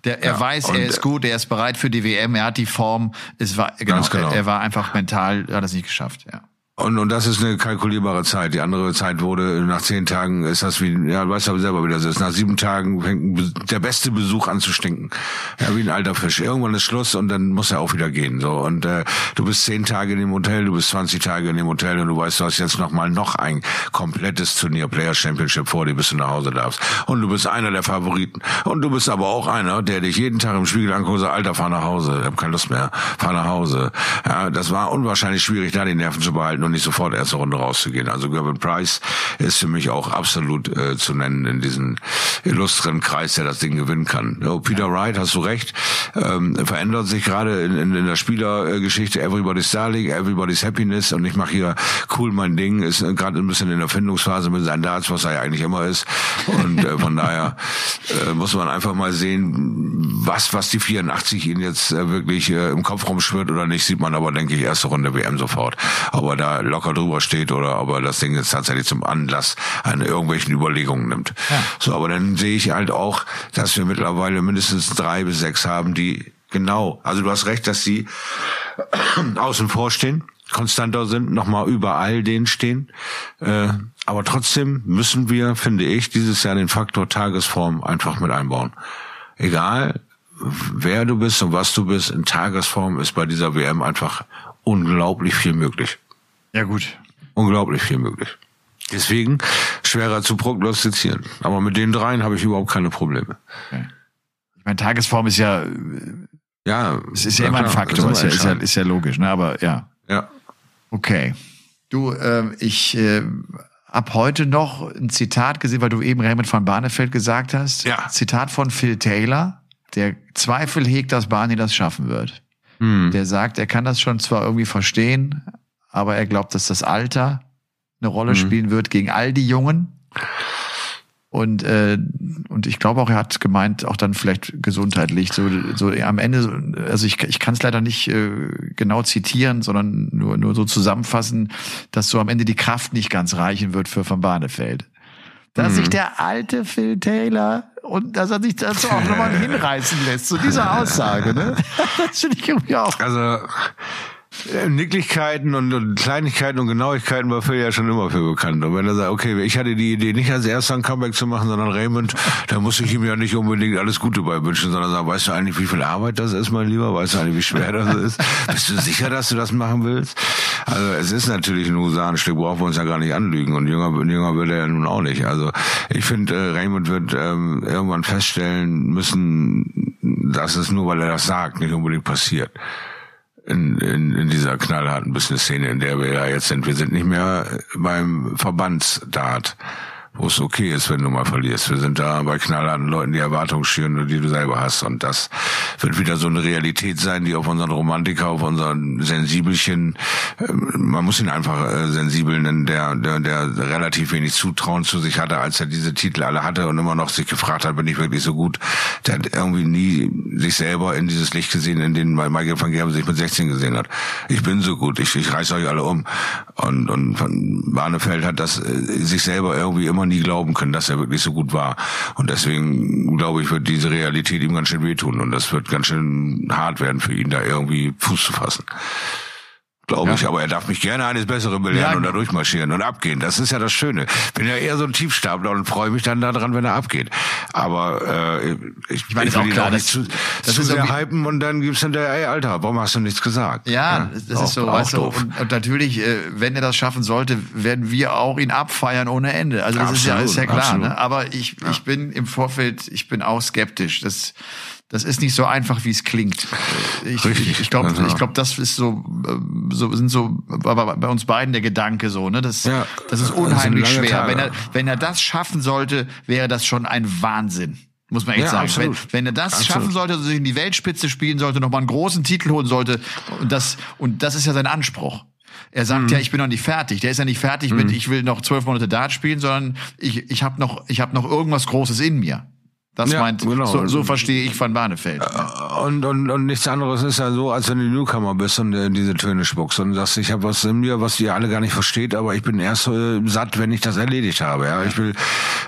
Der, er ja, weiß, er ist gut, er ist bereit für die WM, er hat die Form. Es war, genau, genau. Er, er war einfach mental, hat es nicht geschafft, ja. Und, und das ist eine kalkulierbare Zeit. Die andere Zeit wurde nach zehn Tagen ist das wie, ja, du weißt aber selber, wie das ist. Nach sieben Tagen fängt der beste Besuch an zu stinken. Ja, wie ein alter Fisch. Irgendwann ist Schluss und dann muss er auch wieder gehen. So und äh, du bist zehn Tage in dem Hotel, du bist 20 Tage in dem Hotel und du weißt, du hast jetzt noch mal noch ein komplettes Turnier Player Championship vor dir, bis du nach Hause darfst. Und du bist einer der Favoriten. Und du bist aber auch einer, der dich jeden Tag im Spiegel anguckt und sagt, Alter, fahr nach Hause. Ich hab keine Lust mehr. Fahr nach Hause. Ja, das war unwahrscheinlich schwierig, da die Nerven zu behalten und nicht sofort erste Runde rauszugehen. Also Gervin Price ist für mich auch absolut äh, zu nennen in diesen illustren Kreis, der das Ding gewinnen kann. Ja, Peter Wright, hast du recht, ähm, verändert sich gerade in, in, in der Spielergeschichte Everybody's Darling, Everybody's Happiness und ich mache hier cool mein Ding, ist äh, gerade ein bisschen in der Findungsphase mit seinen Darts, was er ja eigentlich immer ist. Und äh, von daher äh, muss man einfach mal sehen, was, was die 84 ihn jetzt äh, wirklich äh, im Kopf rumschwirrt oder nicht, sieht man aber, denke ich, erste Runde WM sofort. Ob er da locker drüber steht oder ob er das Ding jetzt tatsächlich zum Anlass an irgendwelchen Überlegungen nimmt. Ja. So, aber dann sehe ich halt auch, dass wir mittlerweile mindestens drei bis sechs haben, die genau, also du hast recht, dass sie außen vor stehen konstanter sind, nochmal über all den stehen. Äh, aber trotzdem müssen wir, finde ich, dieses Jahr den Faktor Tagesform einfach mit einbauen. Egal, wer du bist und was du bist, in Tagesform ist bei dieser WM einfach unglaublich viel möglich. Ja gut. Unglaublich viel möglich. Deswegen schwerer zu prognostizieren. Aber mit den dreien habe ich überhaupt keine Probleme. Okay. Ich meine, Tagesform ist ja, ja, es ist ja immer klar, ein Faktor, ist, ja, ist, ja, ist ja logisch, ne? Aber ja. Ja. Okay. Du, äh, ich äh, ab heute noch ein Zitat gesehen, weil du eben Raymond van Barneveld gesagt hast. Ja. Zitat von Phil Taylor, der Zweifel hegt, dass Barney das schaffen wird. Hm. Der sagt, er kann das schon zwar irgendwie verstehen, aber er glaubt, dass das Alter eine Rolle hm. spielen wird gegen all die Jungen. Und, äh, und ich glaube auch, er hat gemeint, auch dann vielleicht gesundheitlich. So, so am Ende, also ich, ich kann es leider nicht äh, genau zitieren, sondern nur, nur so zusammenfassen, dass so am Ende die Kraft nicht ganz reichen wird für Van Barneveld. Dass mhm. sich der alte Phil Taylor und dass er sich dazu auch nochmal hinreißen lässt, zu dieser Aussage, ne? Das finde ich irgendwie auch. Also Nicklichkeiten und, und, Kleinigkeiten und Genauigkeiten war Phil ja schon immer für bekannt. Und wenn er sagt, okay, ich hatte die Idee nicht als erster ein Comeback zu machen, sondern Raymond, da muss ich ihm ja nicht unbedingt alles Gute bei wünschen, sondern sagen, weißt du eigentlich, wie viel Arbeit das ist, mein Lieber? Weißt du eigentlich, wie schwer das ist? Bist du sicher, dass du das machen willst? Also es ist natürlich ein Husarenstück, brauchen wir uns ja gar nicht anlügen. Und jünger, jünger wird er ja nun auch nicht. Also ich finde, äh, Raymond wird ähm, irgendwann feststellen müssen, dass es nur, weil er das sagt, nicht unbedingt passiert in, in, in dieser knallharten Business-Szene, in der wir ja jetzt sind. Wir sind nicht mehr beim Verbandsdart wo es okay ist, wenn du mal verlierst. Wir sind da bei knallharten Leuten, die Erwartungen schüren, die du selber hast. Und das wird wieder so eine Realität sein, die auf unseren Romantiker, auf unseren Sensibelchen, ähm, man muss ihn einfach äh, sensibel nennen, der, der, der relativ wenig Zutrauen zu sich hatte, als er diese Titel alle hatte und immer noch sich gefragt hat, bin ich wirklich so gut. Der hat irgendwie nie sich selber in dieses Licht gesehen, in dem Michael van Gerben sich mit 16 gesehen hat. Ich bin so gut, ich, ich reiß euch alle um. Und, und von Barnefeld hat das äh, sich selber irgendwie immer nie glauben können, dass er wirklich so gut war. Und deswegen, glaube ich, wird diese Realität ihm ganz schön wehtun. Und das wird ganz schön hart werden für ihn, da irgendwie Fuß zu fassen glaube ja. ich. Aber er darf mich gerne eines Besseren belehren ja. und da durchmarschieren und abgehen. Das ist ja das Schöne. Bin ja eher so ein Tiefstapler und freue mich dann daran, wenn er abgeht. Aber äh, ich, ich, meine, ich will ihn auch nicht zu, das zu sehr hypen und dann gibt's dann der, ey Alter, warum hast du nichts gesagt? Ja, ja das auch, ist so. Weißt du, und, und, natürlich, äh, wenn er das schaffen sollte, werden wir auch ihn abfeiern ohne Ende. Also das absolut, ist ja, ist ja klar. Ne? Aber ich, ich bin im Vorfeld, ich bin auch skeptisch. Das das ist nicht so einfach, wie es klingt. Ich, Richtig. ich glaube, also. ich glaube, das ist so, äh, so sind so bei uns beiden der Gedanke so, ne? Das, ja. das ist unheimlich das schwer. Wenn er, wenn er das schaffen sollte, wäre das schon ein Wahnsinn. Muss man echt ja, sagen. Wenn, wenn er das absolut. schaffen sollte, sich in die Weltspitze spielen sollte, nochmal einen großen Titel holen sollte, und das, und das ist ja sein Anspruch. Er sagt mhm. ja, ich bin noch nicht fertig. Der ist ja nicht fertig mhm. mit, ich will noch zwölf Monate Dart spielen, sondern ich, ich habe noch, ich habe noch irgendwas Großes in mir. Das Ja, meint, genau. so, so verstehe ich Van Barneveld. Und, und, und nichts anderes ist ja so, als wenn du Newcomer bist und äh, diese Töne spuckst und sagst, ich habe was in mir, was ihr alle gar nicht versteht, aber ich bin erst äh, satt, wenn ich das erledigt habe. Ja, Ich will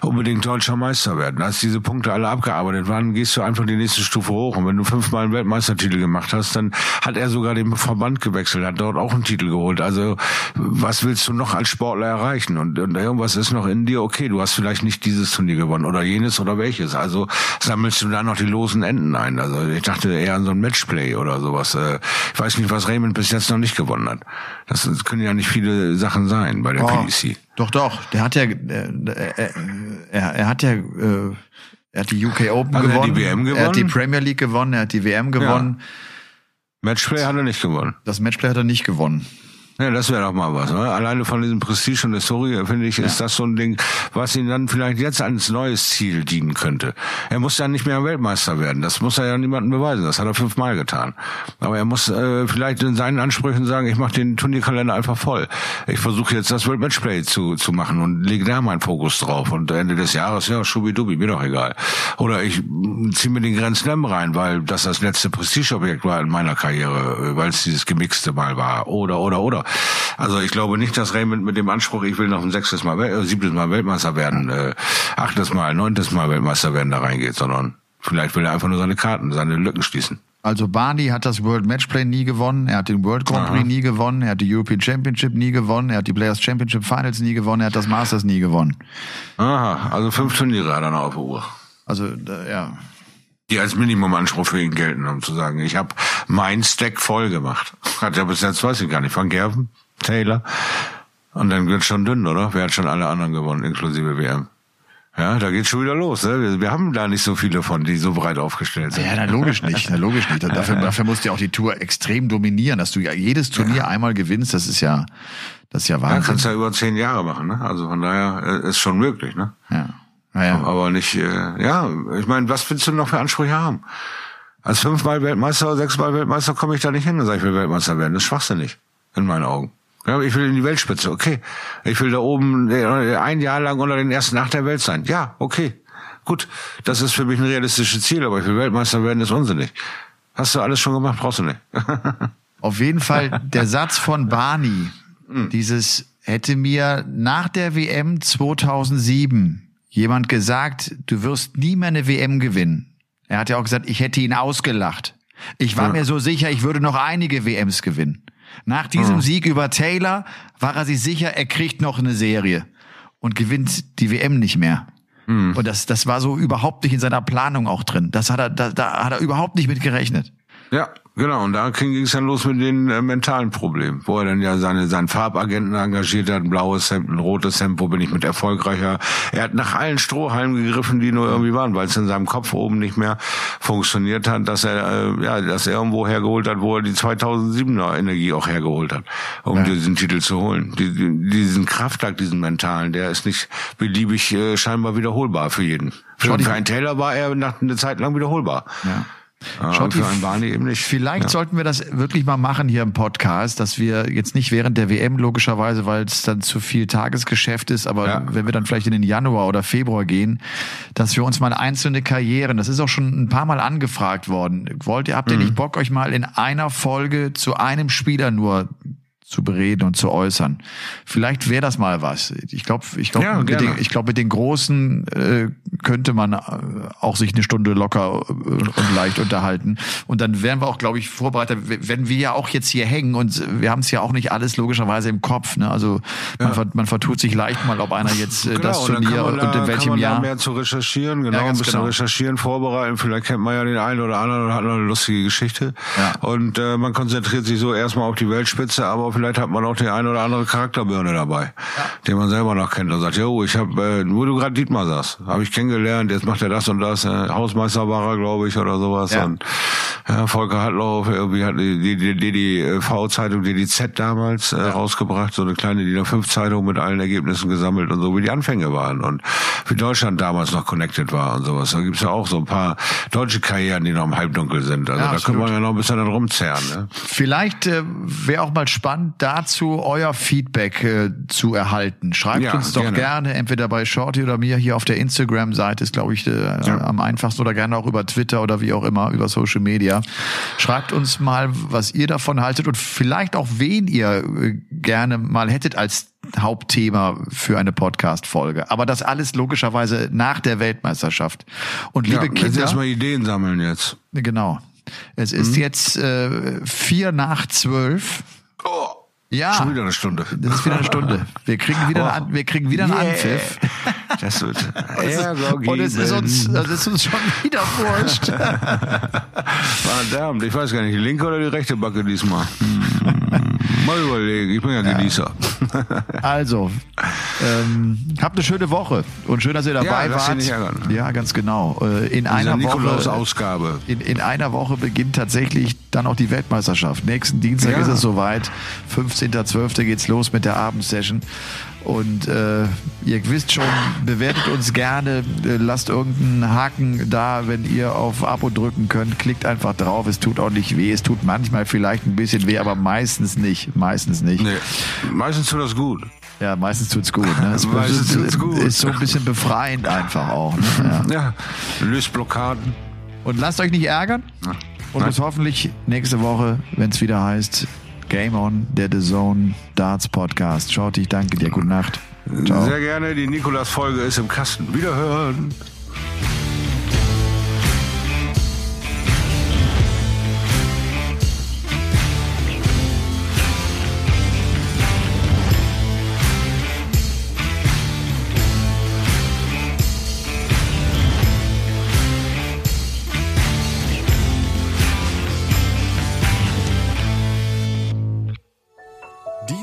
unbedingt deutscher Meister werden. Als diese Punkte alle abgearbeitet waren, gehst du einfach die nächste Stufe hoch. Und wenn du fünfmal einen Weltmeistertitel gemacht hast, dann hat er sogar den Verband gewechselt, hat dort auch einen Titel geholt. Also was willst du noch als Sportler erreichen? Und, und irgendwas ist noch in dir, okay, du hast vielleicht nicht dieses Turnier gewonnen oder jenes oder welches. Also sammelst du da noch die losen Enden ein. Also ich dachte eher an so ein Matchplay oder sowas. Äh, Ich weiß nicht, was Raymond bis jetzt noch nicht gewonnen hat. Das können ja nicht viele Sachen sein bei der Oh, PDC. doch, doch. Der hat ja, äh, äh, er, er hat ja, äh, er hat die UK Open Hat er gewonnen. die WM Er hat die gewonnen? Premier League gewonnen. Er hat die WM gewonnen. Matchplay hat er nicht gewonnen. Das Matchplay hat er nicht gewonnen. Ja, das wäre doch mal was. Ne? Alleine von diesem Prestige und der Story, finde ich, ist das so ein Ding, was ihm dann vielleicht jetzt als neues Ziel dienen könnte. Er muss ja nicht mehr Weltmeister werden. Das muss er ja niemandem beweisen. Das hat er fünfmal getan. Aber er muss äh, vielleicht in seinen Ansprüchen sagen, ich mache den Turnierkalender einfach voll. Ich versuche jetzt das World Matchplay zu, zu machen und lege da meinen Fokus drauf. Und Ende des Jahres, ja, schubidubi, mir doch egal. Oder ich ziehe mir den Grand Slam rein, weil das das letzte Prestigeobjekt war in meiner Karriere, äh, weil es dieses gemixte Mal war. Oder, oder, oder. Also ich glaube nicht, dass Raymond mit dem Anspruch, ich will noch ein sechstes Mal, äh, siebtes Mal Weltmeister werden, äh, achtes Mal, neuntes Mal Weltmeister werden da reingeht, sondern vielleicht will er einfach nur seine Karten, seine Lücken schließen. Also Barney hat das World Matchplay nie gewonnen, er hat den World Grand Prix Aha. nie gewonnen, er hat die European Championship nie gewonnen, er hat die Players Championship Finals nie gewonnen, er hat das Masters nie gewonnen. Aha, also fünf Turniere hat er noch auf der Uhr. Also ja, die als Minimumanspruch für ihn gelten, um zu sagen, ich habe mein Stack voll gemacht. Hat ja bis jetzt, weiß ich gar nicht, Van Gerven, Taylor. Und dann wird schon dünn, oder? Wer hat schon alle anderen gewonnen, inklusive WM? Ja, da geht's schon wieder los. Ne? Wir, wir haben da nicht so viele von, die so breit aufgestellt sind. Ja, na, logisch nicht, na, logisch nicht. Dafür, dafür musst du ja auch die Tour extrem dominieren, dass du ja jedes Turnier einmal gewinnst, das ist ja, das ist ja Ja, Wahnsinn. kannst ja über zehn Jahre machen. Ne? Also von daher äh, ist schon möglich. Ne? Ja. Naja. Aber nicht, äh, ja, ich meine, was willst du noch für Ansprüche haben? Als fünfmal Weltmeister oder sechsmal Weltmeister komme ich da nicht hin und sage, ich will Weltmeister werden. Das ist schwachsinnig, in meinen Augen. Ja, ich will in die Weltspitze, okay. Ich will da oben äh, ein Jahr lang unter den ersten acht der Welt sein. Ja, okay. Gut, das ist für mich ein realistisches Ziel, aber ich will Weltmeister werden, ist unsinnig. Hast du alles schon gemacht, brauchst du nicht. Auf jeden Fall der Satz von Barney, Hm. dieses hätte mir nach der WM 2007 jemand gesagt, du wirst nie mehr eine WM gewinnen. Er hat ja auch gesagt, ich hätte ihn ausgelacht. Ich war Ja. mir so sicher, ich würde noch einige WMs gewinnen. Nach diesem Sieg über Taylor war er sich sicher, er kriegt noch eine Serie und gewinnt die WM nicht mehr. Hm. Und das, das war so überhaupt nicht in seiner Planung auch drin. Das hat er, da, da hat er überhaupt nicht mit gerechnet. Ja, genau. Und da ging es dann los mit den äh, mentalen Problemen, wo er dann ja seine seinen Farbagenten engagiert hat, ein blaues Hemd, ein rotes Hemd, wo bin ich mit erfolgreicher. Er hat nach allen Strohhalmen gegriffen, die nur irgendwie waren, weil es in seinem Kopf oben nicht mehr funktioniert hat, dass er äh, ja, dass er irgendwo hergeholt hat, wo er die 2007er Energie auch hergeholt hat, um Ja. diesen Titel zu holen. Die, die, diesen Kraftakt, diesen mentalen, der ist nicht beliebig äh, scheinbar wiederholbar für jeden. Für, für einen Taylor war er nach einer Zeit lang wiederholbar. Ja. Ja, Schaut für einen Barney eben nicht. Vielleicht Ja. sollten wir das wirklich mal machen hier im Podcast, dass wir jetzt nicht während der WM logischerweise, weil es dann zu viel Tagesgeschäft ist, aber Ja. wenn wir dann vielleicht in den Januar oder Februar gehen, dass wir uns mal einzelne Karrieren, das ist auch schon ein paar Mal angefragt worden. Wollt ihr, habt Mhm. ihr nicht Bock, euch mal in einer Folge zu einem Spieler nur zu bereden und zu äußern. Vielleicht wäre das mal was. Ich glaube, ich glaube, Ja, mit, den- ich glaube, mit den Großen äh, könnte man äh, auch sich eine Stunde locker äh, und leicht unterhalten. Und dann wären wir auch, glaube ich, vorbereitet, wenn wir ja auch jetzt hier hängen und wir haben es ja auch nicht alles logischerweise im Kopf. Ne? Also man, ver, man vertut sich leicht mal, ob einer jetzt äh, das Genau, und dann Turnier kann und da, in kann welchem man Jahr. Da mehr zu recherchieren, genau, Ja, ein bisschen genau. recherchieren, vorbereiten. Vielleicht kennt man ja den einen oder anderen und hat noch eine lustige Geschichte. Ja. Und äh, man konzentriert sich so erstmal auf die Weltspitze, aber vielleicht hat man auch den einen oder andere Charakterbirne dabei, den man selber noch kennt und sagt, jo, ich habe, äh, wo du gerade Dietmar sagst, habe ich kennengelernt, jetzt macht er das und das, äh, Hausmeister war er, glaube ich, oder sowas. Ja. Und ja, Volker Hartlauf, irgendwie hat die, die, die, die V-Zeitung, DDZ damals äh, rausgebracht, so eine kleine DIN A5-Zeitung mit allen Ergebnissen gesammelt und so, wie die Anfänge waren und wie Deutschland damals noch connected war und sowas. Da gibt's ja auch so ein paar deutsche Karrieren, die noch im Halbdunkel sind. Also Ja, da absolut. können wir ja noch ein bisschen dann rumzerren. Ne? Vielleicht äh, wäre auch mal spannend, gespannt dazu, euer Feedback äh, zu erhalten. Schreibt Ja, uns doch gerne. gerne. entweder bei Shorty oder mir hier auf der Instagram-Seite, ist glaube ich äh, am einfachsten oder gerne auch über Twitter oder wie auch immer, über Social Media. Schreibt uns mal, was ihr davon haltet und vielleicht auch wen ihr äh, gerne mal hättet als Hauptthema für eine Podcast-Folge. Aber das alles logischerweise nach der Weltmeisterschaft. Und liebe ja, jetzt Kinder, erstmal Ideen sammeln jetzt. genau. Es ist Mhm. jetzt äh, vier nach zwölf. Oh, Ja. schon wieder eine Stunde. Das ist wieder eine Stunde. Wir kriegen wieder, einen An wir kriegen wieder einen Yeah. Anpfiff. Das wird Oh, Und es ist uns, es ist uns schon wieder wurscht. Verdammt, ich weiß gar nicht, die linke oder die rechte Backe diesmal. Hm. Mal überlegen, ich bin ja Genießer. Also, ähm, habt eine schöne Woche und schön, dass ihr dabei Ja, wart. Ja, ganz genau. Äh, In Dieser einer Woche. In, in einer Woche beginnt tatsächlich dann auch die Weltmeisterschaft. Nächsten Dienstag Ja. ist es soweit. 15.12. geht's los mit der Abendsession. Und äh, ihr wisst schon, bewertet uns gerne, äh, lasst irgendeinen Haken da, wenn ihr auf Abo drücken könnt. Klickt einfach drauf, es tut auch nicht weh. Es tut manchmal vielleicht ein bisschen weh, aber meistens nicht. Meistens nicht. Nee, meistens tut das gut. Ja, meistens tut's gut. Ne? Es Meistens tut's gut. ist so ein bisschen befreiend einfach auch. Ne? Ja. Ja, löst Blockaden. Und lasst euch nicht ärgern. Und Nein. bis hoffentlich nächste Woche, wenn es wieder heißt Game On, der The Zone Darts Podcast. Schaut, ich danke dir. Gute Nacht. Ciao. Sehr gerne, die Nikolas-Folge ist im Kasten. Wiederhören.